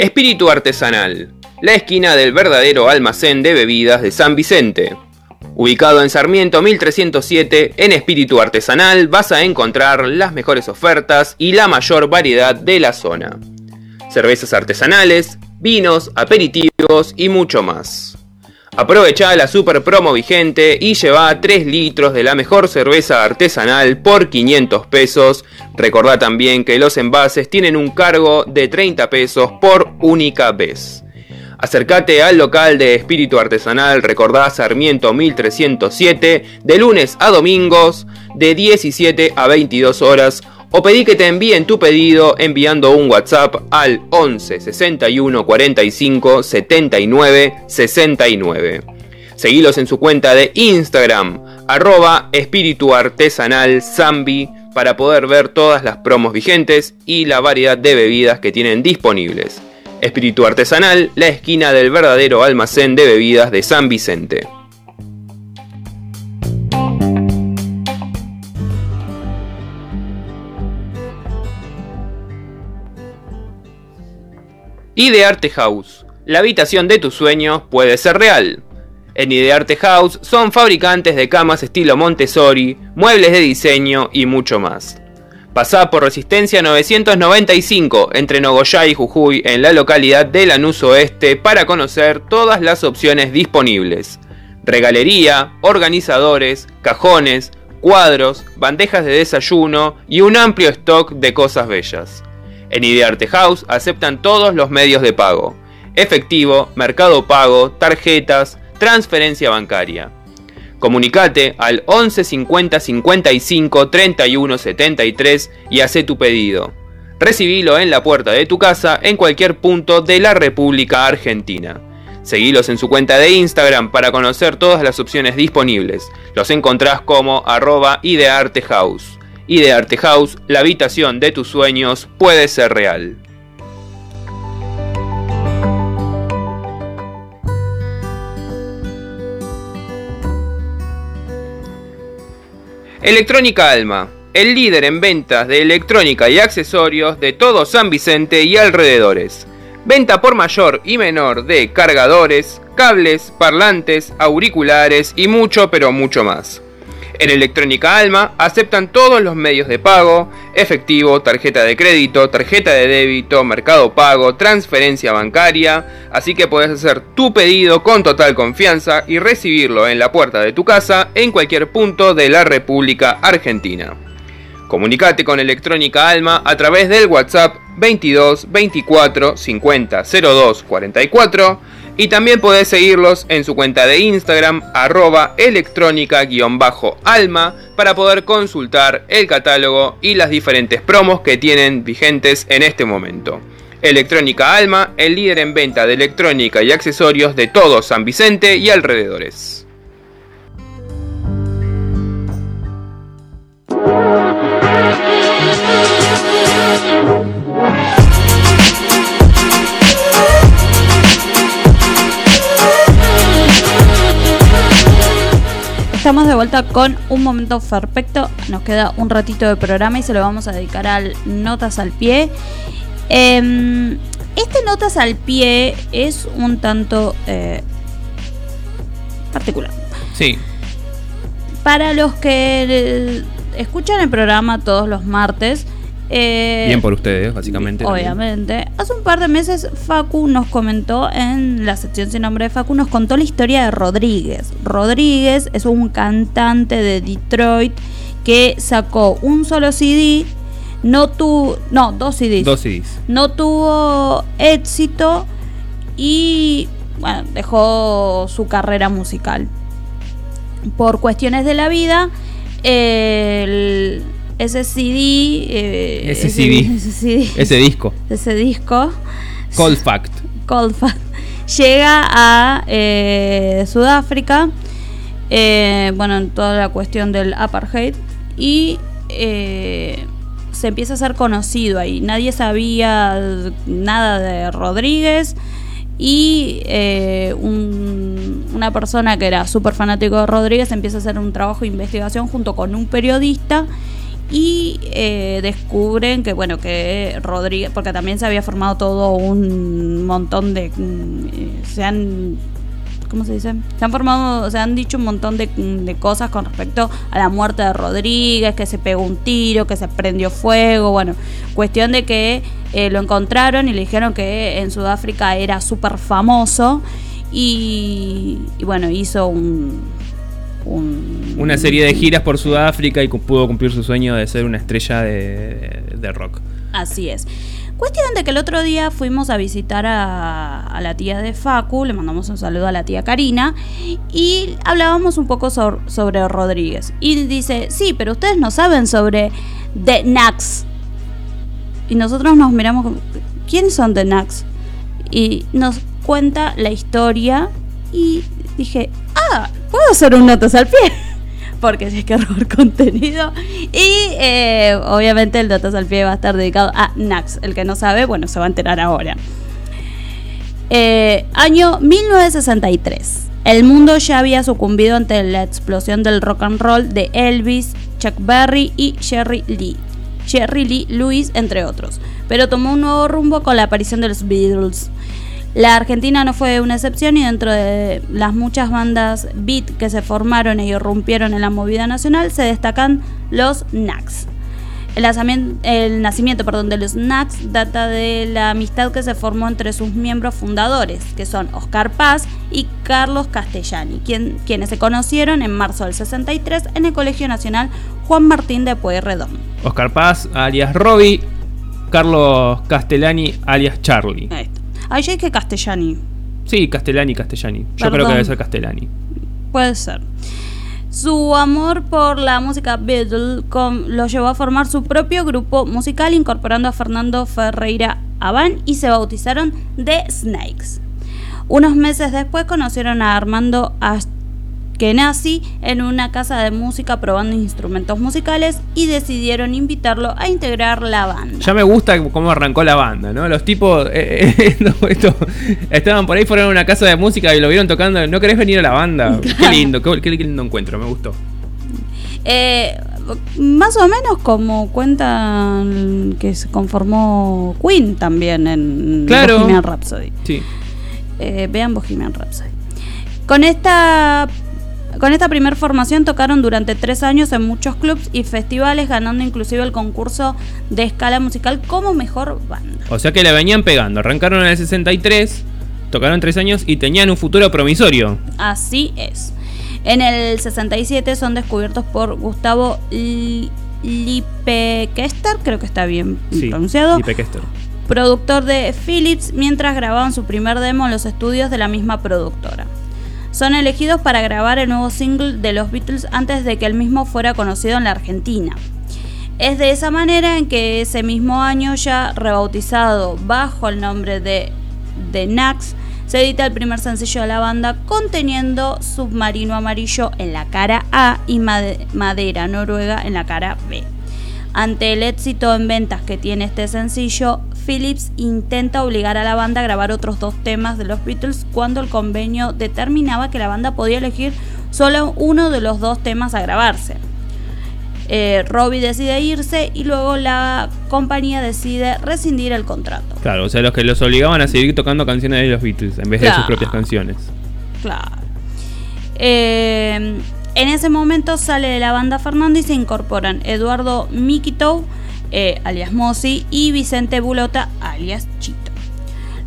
Espíritu Artesanal, la esquina del verdadero almacén de bebidas de San Vicente. Ubicado en Sarmiento 1307, en espíritu artesanal vas a encontrar las mejores ofertas y la mayor variedad de la zona. Cervezas artesanales, vinos, aperitivos y mucho más. Aprovecha la super promo vigente y lleva 3 litros de la mejor cerveza artesanal por 500 pesos. Recordá también que los envases tienen un cargo de 30 pesos por única vez. Acércate al local de Espíritu Artesanal, recordá Sarmiento 1307, de lunes a domingos, de 17 a 22 horas, o pedí que te envíen tu pedido enviando un WhatsApp al 11 61 45 79 69. Seguilos en su cuenta de Instagram, arroba espíritu artesanal zambi, para poder ver todas las promos vigentes y la variedad de bebidas que tienen disponibles. Espíritu Artesanal, la esquina del verdadero almacén de bebidas de San Vicente. Idearte House. La habitación de tus sueños puede ser real. En Idearte House son fabricantes de camas estilo Montessori, muebles de diseño y mucho más. Pasá por Resistencia 995 entre Nogoyá y Jujuy en la localidad de Lanús Oeste para conocer todas las opciones disponibles. Regalería, organizadores, cajones, cuadros, bandejas de desayuno y un amplio stock de cosas bellas. En Idearte House aceptan todos los medios de pago. Efectivo, mercado pago, tarjetas, transferencia bancaria. Comunicate al 11 50 55 31 73 y haz tu pedido. Recibilo en la puerta de tu casa en cualquier punto de la República Argentina. Seguilos en su cuenta de Instagram para conocer todas las opciones disponibles. Los encontrás como arroba ideartehouse. Ideartehouse, la habitación de tus sueños puede ser real. Electrónica Alma, el líder en ventas de electrónica y accesorios de todo San Vicente y alrededores. Venta por mayor y menor de cargadores, cables, parlantes, auriculares y mucho pero mucho más. En Electrónica Alma aceptan todos los medios de pago, efectivo, tarjeta de crédito, tarjeta de débito, mercado pago, transferencia bancaria, así que puedes hacer tu pedido con total confianza y recibirlo en la puerta de tu casa en cualquier punto de la República Argentina. Comunicate con Electrónica Alma a través del WhatsApp 22 24 50 02 44 y también podés seguirlos en su cuenta de Instagram, arroba electrónica-alma, para poder consultar el catálogo y las diferentes promos que tienen vigentes en este momento. Electrónica Alma, el líder en venta de electrónica y accesorios de todo San Vicente y alrededores. Estamos de vuelta con un momento perfecto. Nos queda un ratito de programa y se lo vamos a dedicar al Notas al Pie. Em, este Notas al Pie es un tanto eh, particular. Sí. Para los que eh, escuchan el programa todos los martes, eh, Bien por ustedes, básicamente. también. Obviamente. Hace un par de meses Facu nos comentó en la sección sin nombre de Facu, nos contó la historia de Rodríguez. Rodríguez es un cantante de Detroit que sacó un solo CD, no tuvo, no, dos CDs. Dos CDs. No tuvo éxito y bueno, dejó su carrera musical. Por cuestiones de la vida, el- ese CD, eh, Ese CD. ese CD, Ese disco. ese disco, Cold Fact. Cold Fat, llega a eh, Sudáfrica, eh, bueno, en toda la cuestión del apartheid, y eh, se empieza a ser conocido ahí. Nadie sabía nada de Rodríguez. Y eh, un- una persona que era súper fanático de Rodríguez empieza a hacer un trabajo de investigación junto con un periodista y eh, descubren que bueno que Rodríguez porque también se había formado todo un montón de mm, eh, se han ¿cómo se dice? Se han formado, se han dicho un montón de, de cosas con respecto a la muerte de Rodríguez, que se pegó un tiro, que se prendió fuego, bueno, cuestión de que eh, lo encontraron y le dijeron que en Sudáfrica era súper famoso y, y bueno, hizo un, un- Una serie de giras por Sudáfrica y pudo cumplir su sueño de ser una estrella de, de rock. Así es. Cuestión de que el otro día fuimos a visitar a, a la tía de Facu, le mandamos un saludo a la tía Karina, y hablábamos un poco sobre, sobre Rodríguez. Y dice, sí, pero ustedes no saben sobre The Nax. Y nosotros nos miramos como, ¿quiénes son The Nax? Y nos cuenta la historia y dije, ah, puedo hacer un notas al pie. Porque si es que robar contenido. Y eh, obviamente el Notas al pie va a estar dedicado a Nax. El que no sabe, bueno, se va a enterar ahora. Eh, año 1963. El mundo ya había sucumbido ante la explosión del rock and roll de Elvis, Chuck Berry y Jerry Lee. Jerry Lee Lewis, entre otros. Pero tomó un nuevo rumbo con la aparición de los Beatles. La Argentina no fue una excepción y dentro de las muchas bandas beat que se formaron e irrumpieron en la movida nacional se destacan los Nax. El nacimiento, el nacimiento perdón, de los Nax data de la amistad que se formó entre sus miembros fundadores, que son Oscar Paz y Carlos Castellani, quien- quienes se conocieron en marzo del 63 en el Colegio Nacional Juan Martín de Pueyrredón. Oscar Paz, alias Robbie. Carlos Castellani, alias Charlie. Ahí está. Ay, yo dije Castellani. Sí, Castellani, Castellani. Yo Perdón. creo que debe ser Castellani. Puede ser. Su amor por la música Beatle lo llevó a formar su propio grupo musical incorporando a Fernando Ferreira Abán y se bautizaron The Snakes. Unos meses después conocieron a Armando Ashkenazi en una casa de música probando instrumentos musicales y decidieron invitarlo a integrar la banda. Ya me gusta cómo arrancó la banda, ¿no? Los tipos eh, eh, no, esto, estaban por ahí, fueron a una casa de música y lo vieron tocando. ¿No querés venir a la banda? Qué lindo, qué, qué lindo encuentro, me gustó. Eh, más o menos como cuentan que se conformó Queen también en Claro. Bohemian Rhapsody. Sí. Vean Bohemian Rhapsody. Con esta, con esta primer formación tocaron durante tres años en muchos clubs y festivales, ganando inclusive el concurso de escala musical como mejor banda. O sea que le venían pegando. Arrancaron en el 63, tocaron tres años y tenían un futuro promisorio. Así es. En el 67 son descubiertos por Gustavo Li- Lipekester, creo que está bien Sí. pronunciado, Lipe Kester. productor de Philips, mientras grababan su primer demo en los estudios de la misma productora. Son elegidos para grabar el nuevo single de los Beatles antes de que el mismo fuera conocido en la Argentina. Es de esa manera en que ese mismo año, ya rebautizado bajo el nombre de The Nax, se edita el primer sencillo de la banda conteniendo Submarino Amarillo en la cara A y Made- Madera Noruega en la cara B. Ante el éxito en ventas que tiene este sencillo, Philips intenta obligar a la banda a grabar otros dos temas de los Beatles cuando el convenio determinaba que la banda podía elegir solo uno de los dos temas a grabarse. Eh, Robbie decide irse y luego la compañía decide rescindir el contrato. Claro, o sea, los que los obligaban a seguir tocando canciones de los Beatles en vez de sus propias canciones. Claro. Eh, en ese momento sale de la banda Fernando y se incorporan Eduardo Mikito, eh, alias Mossi, y Vicente Bulota, alias Chito.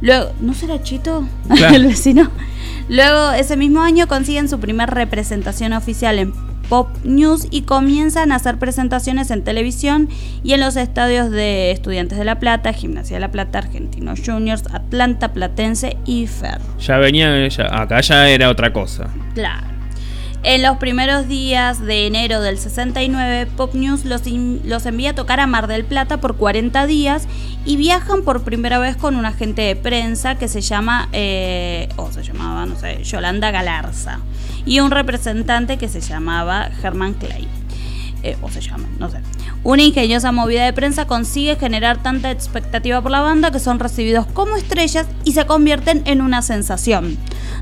Luego, ¿no será Chito? Claro. El vecino. Luego, ese mismo año consiguen su primer representación oficial en Pop News y comienzan a hacer presentaciones en televisión y en los estadios de Estudiantes de La Plata, Gimnasia de La Plata, Argentinos Juniors, Atlanta Platense y Ferro. Ya venía, ya- acá ya era otra cosa. Claro. En los primeros días de enero del 69, Pop News los, los envía a tocar a Mar del Plata por 40 días y viajan por primera vez con un agente de prensa que se llama, eh, o se llamaba, no sé, Yolanda Galarza, y un representante que se llamaba Germán Clay. Eh, o se llama, no sé. Una ingeniosa movida de prensa consigue generar tanta expectativa por la banda que son recibidos como estrellas y se convierten en una sensación.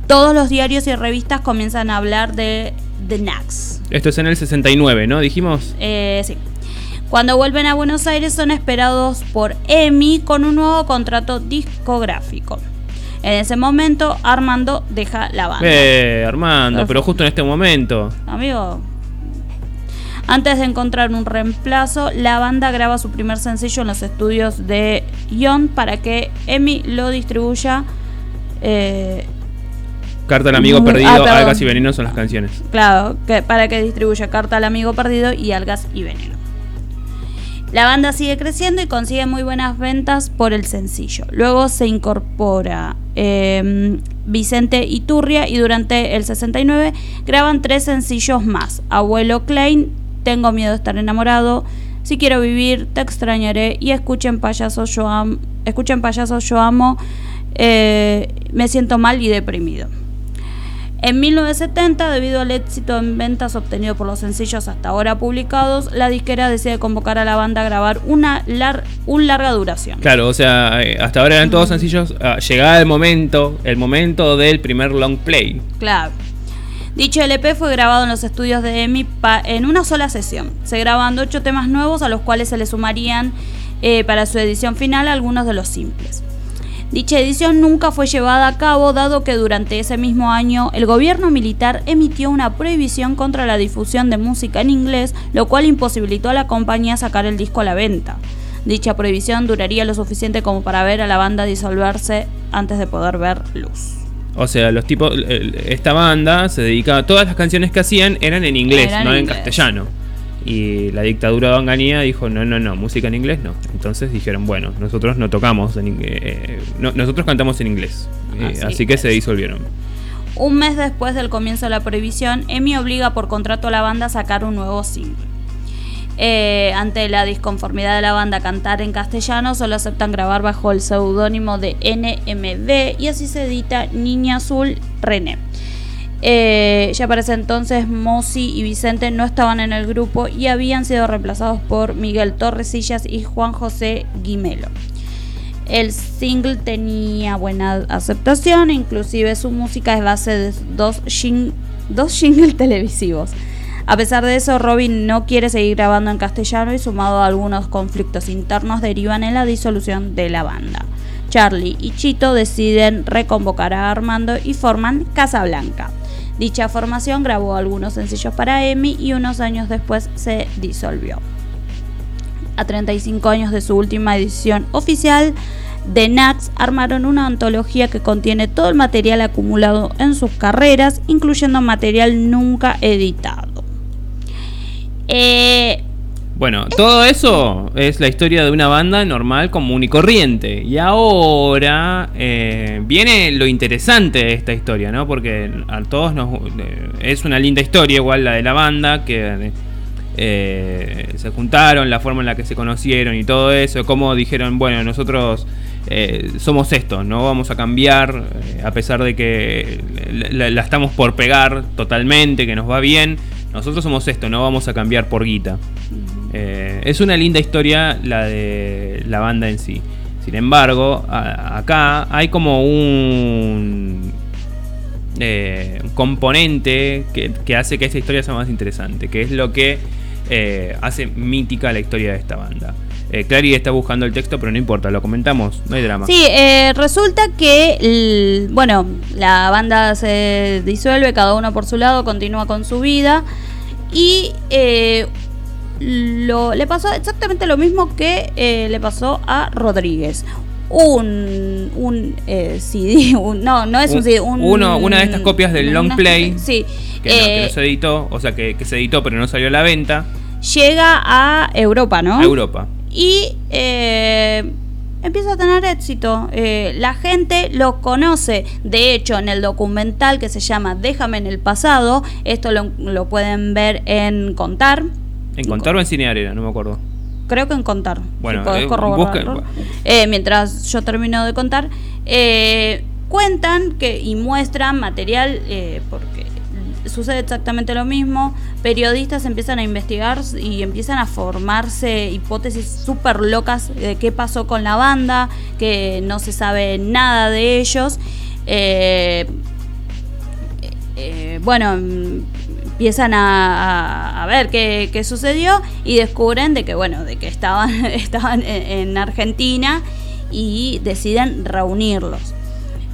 Todos los diarios y revistas comienzan a hablar de The Nax. Esto es en el 69, ¿no? Dijimos. Eh, sí. Cuando vuelven a Buenos Aires son esperados por EMI con un nuevo contrato discográfico. En ese momento Armando deja la banda. Eh, Armando, pero justo en este momento. Amigo. Antes de encontrar un reemplazo, la banda graba su primer sencillo en los estudios de Ion para que Emi lo distribuya. eh, Carta al amigo perdido, ah, perdón. algas y veneno son las canciones. claro, que, para que distribuya Carta al amigo perdido y Algas y Veneno. La banda sigue creciendo y consigue muy buenas ventas por el sencillo. Luego se incorpora eh, Vicente Iturria y durante el 69 graban tres sencillos más. Abuelo Klein, Tengo miedo de estar enamorado, Si quiero vivir, Te extrañaré y Escuchen payasos, yo, am- escuchen payasos, yo amo, eh, Me siento mal y deprimido. En 1970, debido al éxito en ventas obtenido por los sencillos hasta ahora publicados, la disquera decide convocar a la banda a grabar una lar- un larga duración. Claro, o sea, eh, hasta ahora eran todos sencillos. ah, llegaba el momento, el momento del primer long play. Claro. Dicho LP fue grabado en los estudios de EMI en una sola sesión. Se graban ocho temas nuevos a los cuales se le sumarían eh, para su edición final algunos de los simples. Dicha edición nunca fue llevada a cabo dado que durante ese mismo año el gobierno militar emitió una prohibición contra la difusión de música en inglés, lo cual imposibilitó a la compañía sacar el disco a la venta. Dicha prohibición duraría lo suficiente como para ver a la banda disolverse antes de poder ver luz. O sea, los tipos, esta banda se dedicaba, todas las canciones que hacían eran en inglés, Eran no en inglés. castellano. Y la dictadura de Onganía dijo, no, no, no, música en inglés no. Entonces dijeron, bueno, nosotros no tocamos, en, eh, no- nosotros cantamos en inglés. Eh, Así así que se disolvieron. Un mes después del comienzo de la prohibición, EMI obliga por contrato a la banda a sacar un nuevo single. Eh, ante la disconformidad de la banda cantar en castellano, solo aceptan grabar bajo el seudónimo de NMB y así se edita Niña Azul René. Eh, ya para ese entonces Mosi y Vicente no estaban en el grupo y habían sido reemplazados por Miguel Torresillas y Juan José Guimelo. El single tenía buena aceptación, inclusive su música es base de dos, jing- dos televisivos. A pesar de eso, Robin no quiere seguir grabando en castellano y sumado a algunos conflictos internos derivan en la disolución de la banda. Charlie y Chito deciden reconvocar a Armando y forman Casablanca. Dicha formación grabó algunos sencillos para Emi y unos años después se disolvió a 35 años de su última edición oficial, The Nax armaron una antología que contiene todo el material acumulado en sus carreras, incluyendo material nunca editado. Eh, Bueno, todo eso es la historia de una banda normal, común y corriente. Y ahora eh, viene lo interesante de esta historia, ¿no? Porque a todos nos... eh, es una linda historia, igual la de la banda, que eh, se juntaron, la forma en la que se conocieron y todo eso, cómo dijeron, bueno, nosotros somos esto, no vamos a cambiar, a pesar de que la, la estamos por pegar totalmente, que nos va bien, nosotros somos esto, no vamos a cambiar por guita. Eh, es una linda historia la de la banda en sí. Sin embargo, acá hay como un eh, componente que, que hace que esta historia sea más interesante, que es lo que eh, hace mítica la historia de esta banda. Eh, Clary está buscando el texto, pero no importa, lo comentamos, no hay drama. Sí, eh, resulta que, el- bueno, la banda se disuelve, cada uno por su lado, continúa con su vida. Y eh, lo, le pasó exactamente lo mismo que eh, le pasó a Rodríguez. Un, un eh, CD, un- no, no es un, Un- CD, un- uno- una de estas copias del long play Sí, Que, no, que eh, no se editó, o sea, que, que se editó pero no salió a la venta, llega a Europa, ¿no? a Europa. Y eh, empieza a tener éxito. Eh, la gente lo conoce. De hecho, en el documental que se llama Déjame en el pasado, esto lo, lo pueden ver en Contar. En Contar o en Cine Arena, no me acuerdo. Creo que en Contar. Bueno, si podés corroborarlo. busca- Eh, mientras yo termino de contar, eh, cuentan que y muestran material eh, porque sucede exactamente lo mismo. Periodistas empiezan a investigar y empiezan a formarse hipótesis súper locas de qué pasó con la banda, que no se sabe nada de ellos. Eh, eh, bueno, empiezan a, ver qué, qué sucedió y descubren de que, bueno, de que estaban, estaban en Argentina y deciden reunirlos.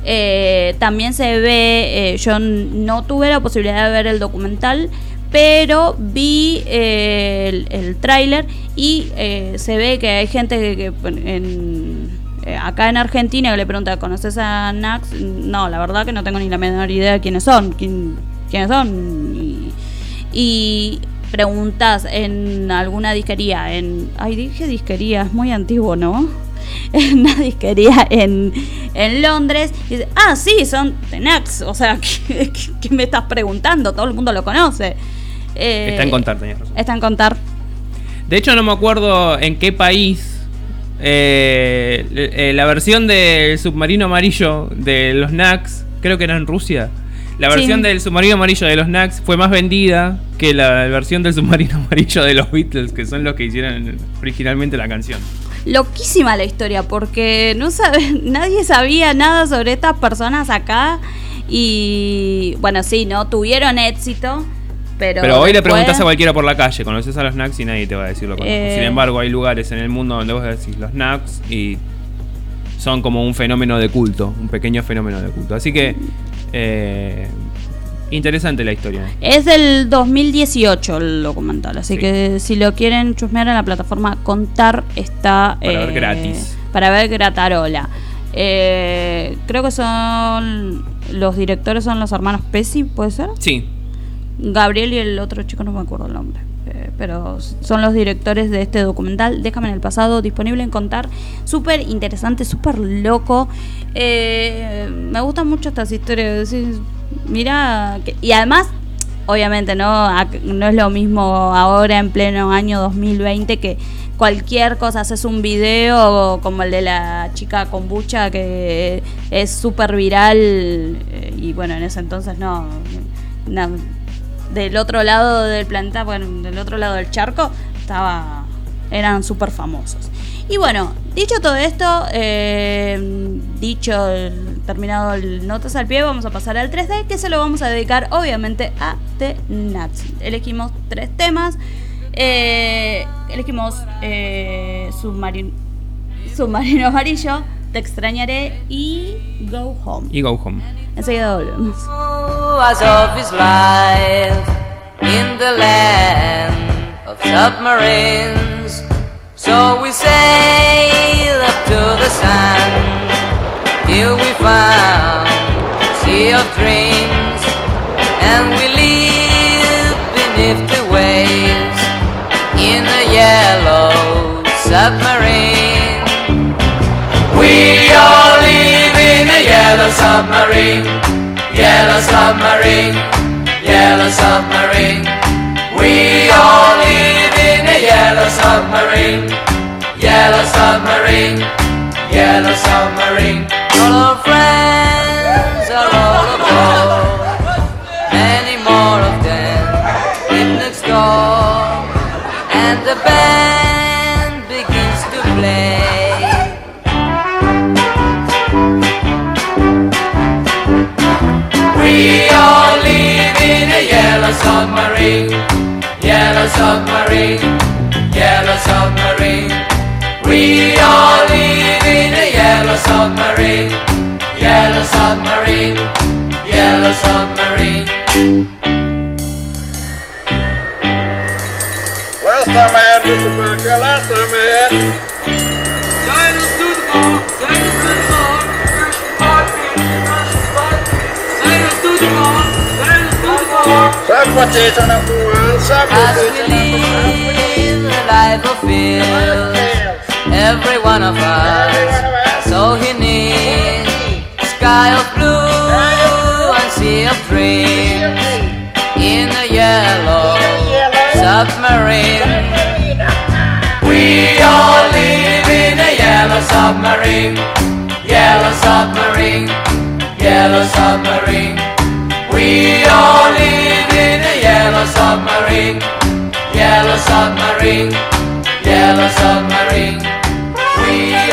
Eh, también se ve, eh, yo no tuve la posibilidad de ver el documental, pero vi eh, el, el tráiler y eh, se ve que hay gente que, que en- eh, acá en Argentina que le pregunta, ¿conoces a Nax? No, la verdad que no tengo ni la menor idea de quiénes son, quién- quiénes son. Y, y preguntas en alguna disquería, en... Ay, dije disquería, es muy antiguo, ¿no? En una disquería en, en Londres. Y dice, ah, sí, son de Nax. O sea, ¿qué, qué- qué me estás preguntando? Todo el mundo lo conoce. Eh, Está en Contar, tenías razón. Está en contar. De hecho, no me acuerdo en qué país eh, eh, la versión del submarino amarillo de los Nax, creo que era en Rusia. La Sí. versión del submarino amarillo de los Nax fue más vendida que la versión del submarino amarillo de los Beatles, que son los que hicieron originalmente la canción. Loquísima la historia, porque no sabe, nadie sabía nada sobre estas personas acá. Y bueno, sí, no tuvieron éxito. Pero, Pero hoy le preguntas a cualquiera por la calle, ¿conoces a los Nax? Y nadie te va a decir lo conozco. Eh. Sin embargo, hay lugares en el mundo donde vos decís los Nax y son como un fenómeno de culto, un pequeño fenómeno de culto. Así que, eh, interesante la historia. Es del 2018 el documental, así Sí. que si lo quieren chusmear en la plataforma Contar está... Para ver gratis. Para ver gratarola. Eh, creo que son... Los directores son los hermanos Pesci, ¿puede ser? Sí, Gabriel y el otro chico no me acuerdo el nombre. eh, pero son los directores de este documental. Déjame en el pasado, disponible en contar. Súper interesante, súper loco. Eh, me gustan mucho estas historias. decís, Mira, y además, obviamente, ¿no? No es lo mismo ahora en pleno año 2020 que cualquier cosa haces un video como el de la chica kombucha que es súper viral eh, y bueno en ese entonces no, no, del otro lado del planeta, bueno, del otro lado del charco, estaba, eran súper famosos. Y bueno, dicho todo esto, eh, dicho, el- terminado el notas al pie, vamos a pasar al 3D, que se lo vamos a dedicar obviamente a The Nuts. Elegimos tres temas. eh, elegimos eh, Submarino, Submarino Amarillo, Te extrañaré y Go Home. y Go Home. Enseguida volvemos. was of his life in the land of submarines. So we sailed up to the sun till we found sea of dreams, and we lived beneath the waves in a yellow submarine. We all live in a yellow submarine, yellow submarine, yellow submarine. We all live yellow submarine, yellow submarine, yellow submarine. All our friends are all aboard, many more of them live next door, and the band begins to play. We live in a yellow submarine, yellow submarine, yellow submarine. We all live in a yellow submarine. Yellow submarine. Yellow submarine. Well, some man, this is my girl, last time, man. Guidance to the ball, guidance to the ball, first heartbeat, first heartbeat, guidance to the ball, guidance to the ball. Sabe, Patrícia, na rua, sabe, Patrícia, na rua life Phil, every one of us, so he needs sky of blue and sea of dreams. In a yellow submarine. We all live in a yellow submarine, yellow submarine, yellow submarine. We all live in a yellow submarine, yellow submarine, yellow submarine. We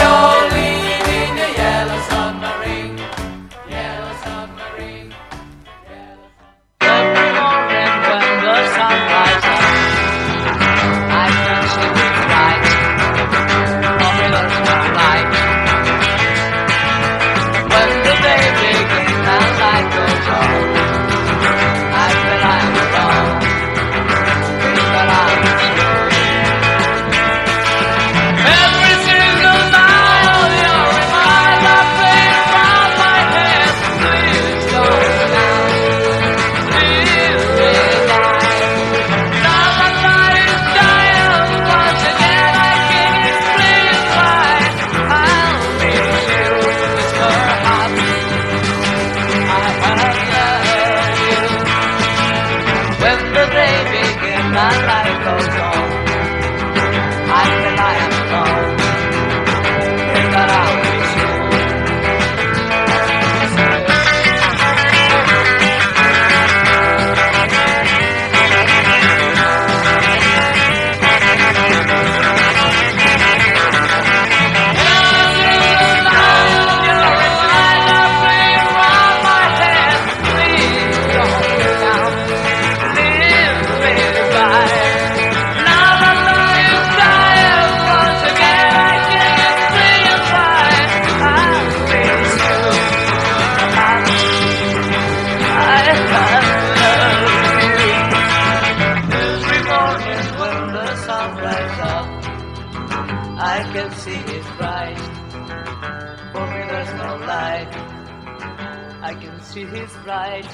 his bright.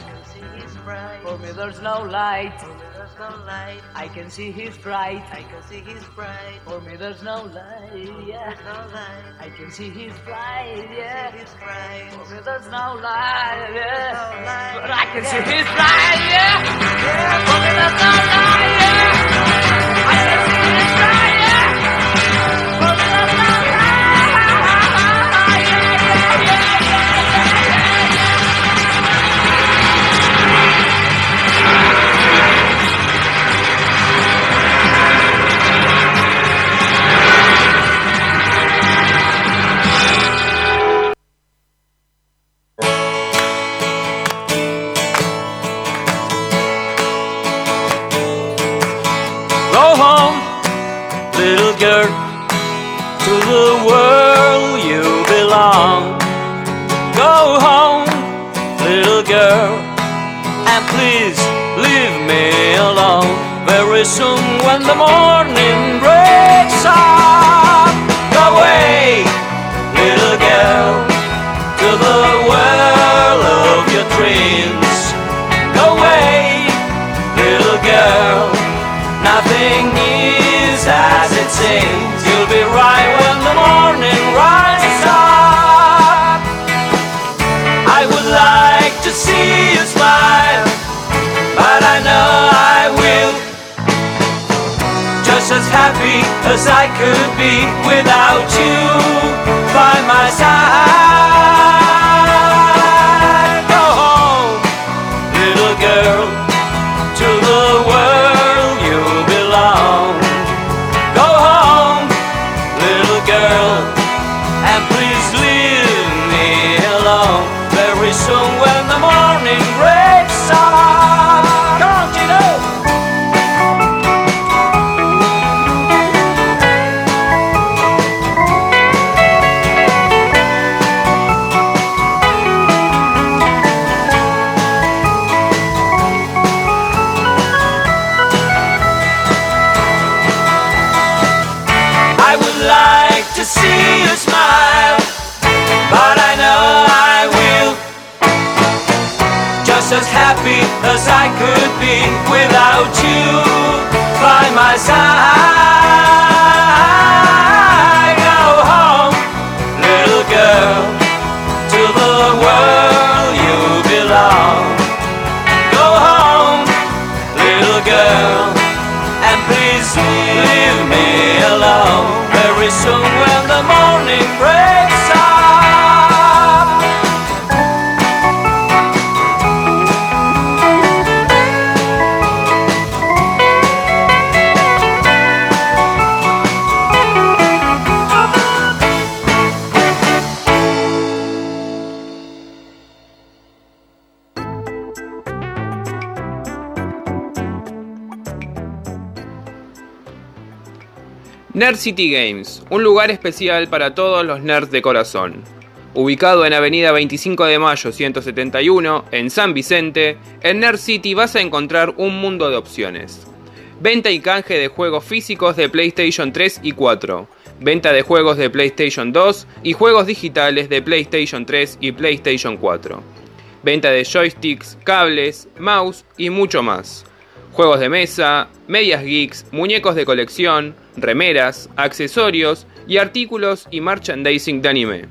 For me there's no light. I can see his bright. I can see his bright. For me there's no light. Yeah. I can see his bright. Yeah. For me there's no light. Yeah. But I can see his bright. Yeah. For me there's no light. Nerd City Games, un lugar especial para todos los nerds de corazón. Ubicado en Avenida 25 de Mayo 171, en San Vicente, en Nerd City vas a encontrar un mundo de opciones. Venta y canje de juegos físicos de PlayStation 3 y 4. Venta de juegos de PlayStation 2 y juegos digitales de PlayStation 3 y PlayStation 4. Venta de joysticks, cables, mouse y mucho más. Juegos de mesa, medias geeks, muñecos de colección, remeras, accesorios y artículos y merchandising de anime.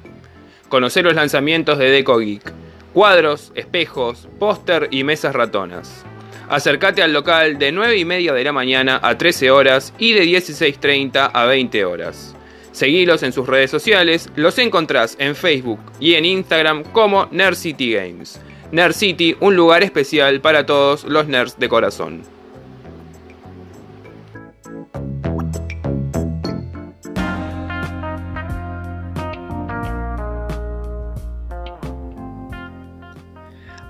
Conocer los lanzamientos de Deco Geek. Cuadros, espejos, póster y mesas ratonas. Acércate al local de 9 y media de la mañana a 13 horas y de 16.30 a 20 horas. Seguilos en sus redes sociales, los encontrás en Facebook y en Instagram como Nerd City Games. Nerd City, un lugar especial para todos los nerds de corazón.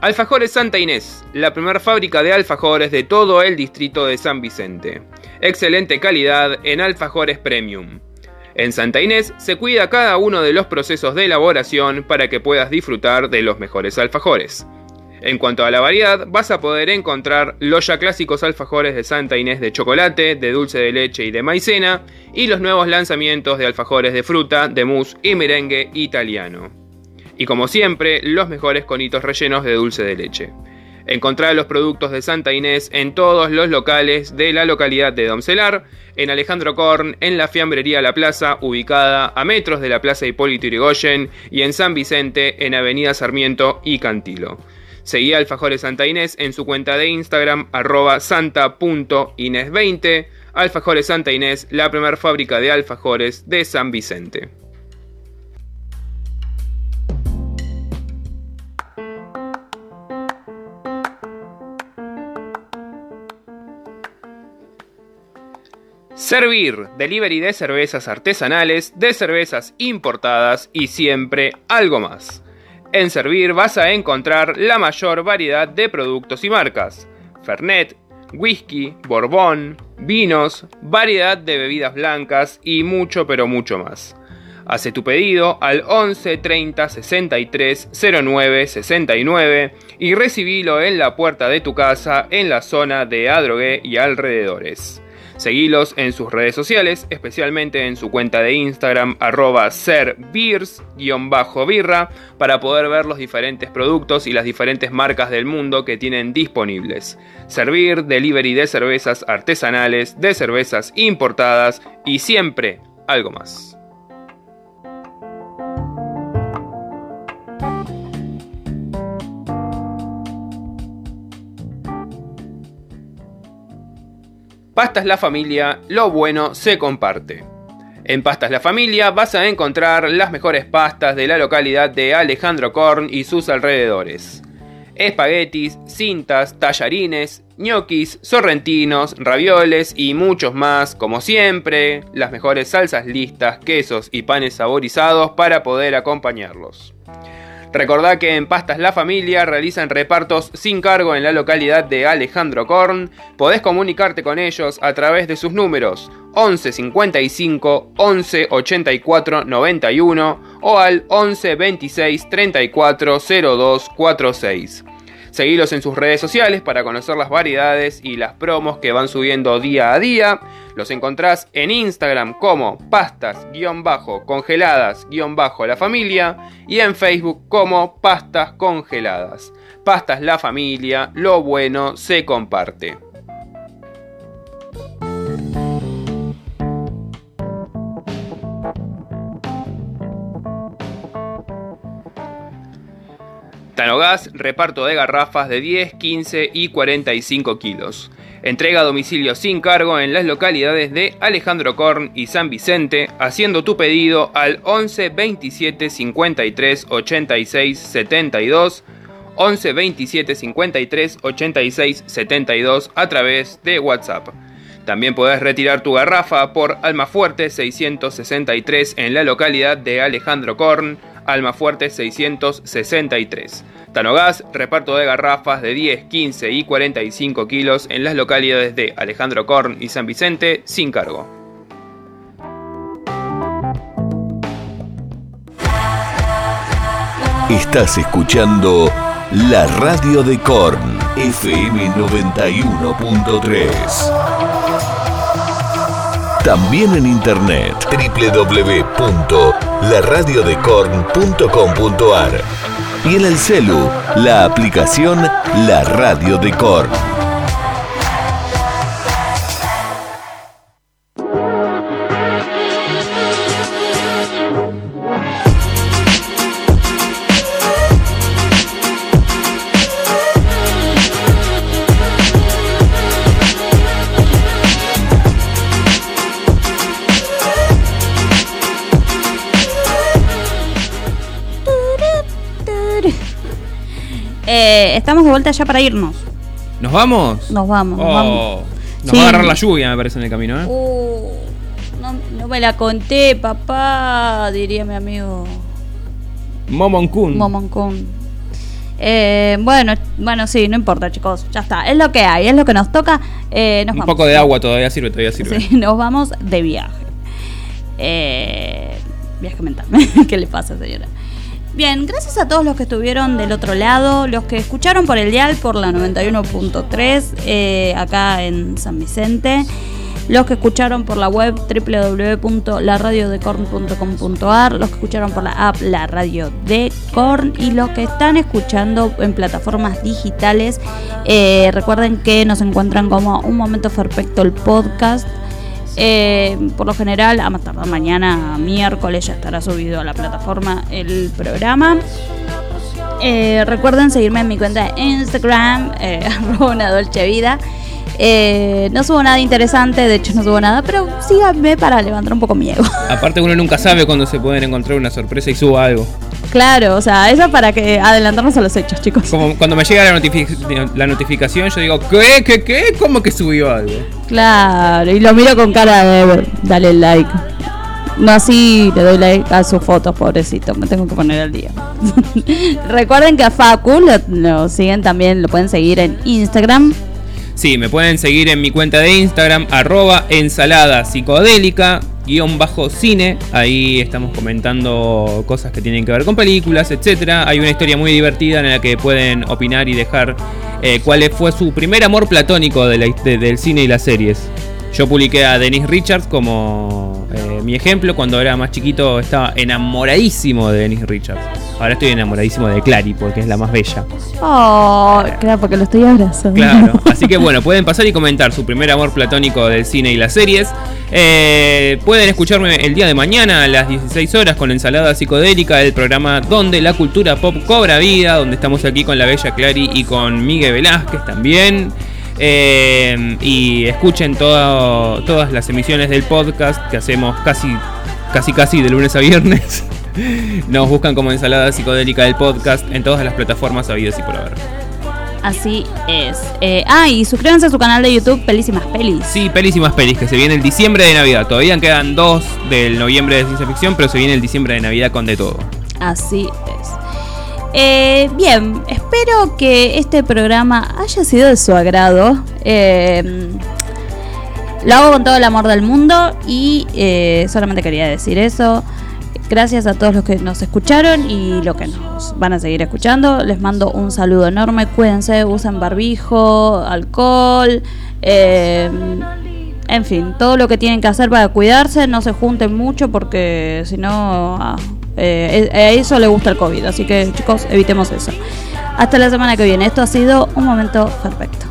Alfajores Santa Inés, la primera fábrica de alfajores de todo el distrito de San Vicente. Excelente calidad en alfajores premium. En Santa Inés se cuida cada uno de los procesos de elaboración para que puedas disfrutar de los mejores alfajores. En cuanto a la variedad, vas a poder encontrar los ya clásicos alfajores de Santa Inés de chocolate, de dulce de leche y de maicena, y los nuevos lanzamientos de alfajores de fruta, de mousse y merengue italiano. Y como siempre, los mejores conitos rellenos de dulce de leche. Encontrá los productos de Santa Inés en todos los locales de la localidad de Domcelar, en Alejandro Korn, en la Fiambrería La Plaza, ubicada a metros de la Plaza Hipólito Yrigoyen, y en San Vicente, en Avenida Sarmiento y Cantilo. Seguí a Alfajores Santa Inés en su cuenta de Instagram, arroba santa.inés20. Alfajores Santa Inés, la primera fábrica de alfajores de San Vicente. Servir, delivery de cervezas artesanales, de cervezas importadas y siempre algo más. En Servir vas a encontrar la mayor variedad de productos y marcas. Fernet, whisky, borbón, vinos, variedad de bebidas blancas y mucho pero mucho más. Hace tu pedido al 11 30 63 09 69 y recibilo en la puerta de tu casa en la zona de Adrogué y alrededores. Seguilos en sus redes sociales, especialmente en su cuenta de Instagram arroba serbeers-birra para poder ver los diferentes productos y las diferentes marcas del mundo que tienen disponibles. Servir, delivery de cervezas artesanales, de cervezas importadas y siempre algo más. Pastas La Familia, lo bueno se comparte. En Pastas La Familia vas a encontrar las mejores pastas de la localidad de Alejandro Korn y sus alrededores. Espaguetis, cintas, tallarines, ñoquis, sorrentinos, ravioles y muchos más, como siempre, las mejores salsas listas, quesos y panes saborizados para poder acompañarlos. Recordá que en Pastas La Familia realizan repartos sin cargo en la localidad de Alejandro Korn. Podés comunicarte con ellos a través de sus números 11 55 11 84 91 o al 11 26 34 02 46. Seguilos en sus redes sociales para conocer las variedades y las promos que van subiendo día a día. Los encontrás en Instagram como pastas-congeladas-la familia y en Facebook como pastas congeladas. Pastas la familia, lo bueno se comparte. Tanogas, reparto de garrafas de 10, 15 y 45 kilos. Entrega a domicilio sin cargo en las localidades de Alejandro Korn y San Vicente, haciendo tu pedido al 11 27 53 86 72, 11 27 53 86 72 a través de WhatsApp. También podés retirar tu garrafa por Almafuerte 663 en la localidad de Alejandro Korn, Almafuerte 663. Tanogas, reparto de garrafas de 10, 15 y 45 kilos en las localidades de Alejandro Korn y San Vicente sin cargo. Estás escuchando la radio de Korn, FM 91.3. También en internet www.laradiodecorn.com.ar y en el celu, la aplicación La Radio de Korn. De vuelta ya para irnos. ¿Nos vamos? Nos vamos, nos Oh, vamos. Nos Sí. va a agarrar la lluvia, me parece, en el camino, ¿eh? Uh, no, no me la conté, papá, diría mi amigo Momon Kun. Momoncún. Eh, bueno, bueno, sí, no importa, chicos. Ya está. Es lo que hay, es lo que nos toca. Eh, nos Un vamos. poco de agua todavía sirve, todavía sirve. Sí, nos vamos de viaje. Eh, viaje mental. ¿Qué le pasa, señora? Bien, gracias a todos los que estuvieron del otro lado, los que escucharon por el dial por la 91.3 eh, acá en San Vicente, los que escucharon por la web www.laradiodecorn.com.ar, los que escucharon por la app La Radio de Corn y los que están escuchando en plataformas digitales. Eh, recuerden que nos encuentran como Un Momento Perfecto el podcast. Eh, por lo general, a más tardar mañana, miércoles, ya estará subido a la plataforma el programa. Eh, recuerden seguirme en mi cuenta de Instagram, eh, una dolce vida. Eh, no subo nada interesante, de hecho no subo nada, pero síganme para levantar un poco mi ego. Aparte uno nunca sabe cuándo se pueden encontrar una sorpresa y suba algo. claro, o sea, eso para que adelantarnos a los hechos, chicos. Como cuando me llega la, notifi- la notificación, yo digo, ¿qué? ¿Qué? ¿Qué? ¿Cómo que subió algo? Claro, y lo miro con cara de dale like. No así le doy like a sus fotos, pobrecito, me tengo que poner al día. Recuerden que a Facu lo, lo siguen también, lo pueden seguir en Instagram. Sí, me pueden seguir en mi cuenta de Instagram, arroba ensalada psicodélica, guion bajo cine. Ahí estamos comentando cosas que tienen que ver con películas, etcétera. Hay una historia muy divertida en la que pueden opinar y dejar eh, cuál fue su primer amor platónico de la- de- del cine y las series. Yo publiqué a Denise Richards como eh, mi ejemplo. Cuando era más chiquito estaba enamoradísimo de Denise Richards. Ahora estoy enamoradísimo de Clary porque es la más bella. Oh, claro, porque lo estoy abrazando. Claro, así que bueno, pueden pasar y comentar su primer amor platónico del cine y las series. Eh, pueden escucharme el día de mañana a las 16 horas con Ensalada Psicodélica, el programa donde la cultura pop cobra vida, donde estamos aquí con la bella Clary y con Miguel Velázquez también. Eh, y escuchen todo- todas las emisiones del podcast que hacemos casi, casi, casi de lunes a viernes. Nos buscan como Ensalada Psicodélica del podcast en todas las plataformas habidas y por haber. Así es. Eh, ah, y suscríbanse a su canal de YouTube, Pelísimas Pelis. Sí, pelísimas pelis, que se viene el diciembre de Navidad. Todavía quedan dos del noviembre de ciencia ficción, pero se viene el diciembre de Navidad con de todo. Así es. Eh, bien, espero que este programa haya sido de su agrado. Eh, lo hago con todo el amor del mundo y eh, solamente quería decir eso. Gracias a todos los que nos escucharon y los que nos van a seguir escuchando. Les mando un saludo enorme. Cuídense, usen barbijo, alcohol. eh, en fin, todo lo que tienen que hacer para cuidarse. No se junten mucho porque si no, ah, eh, a eso le gusta el COVID. Así que chicos, evitemos eso. Hasta la semana que viene. Esto ha sido un momento perfecto.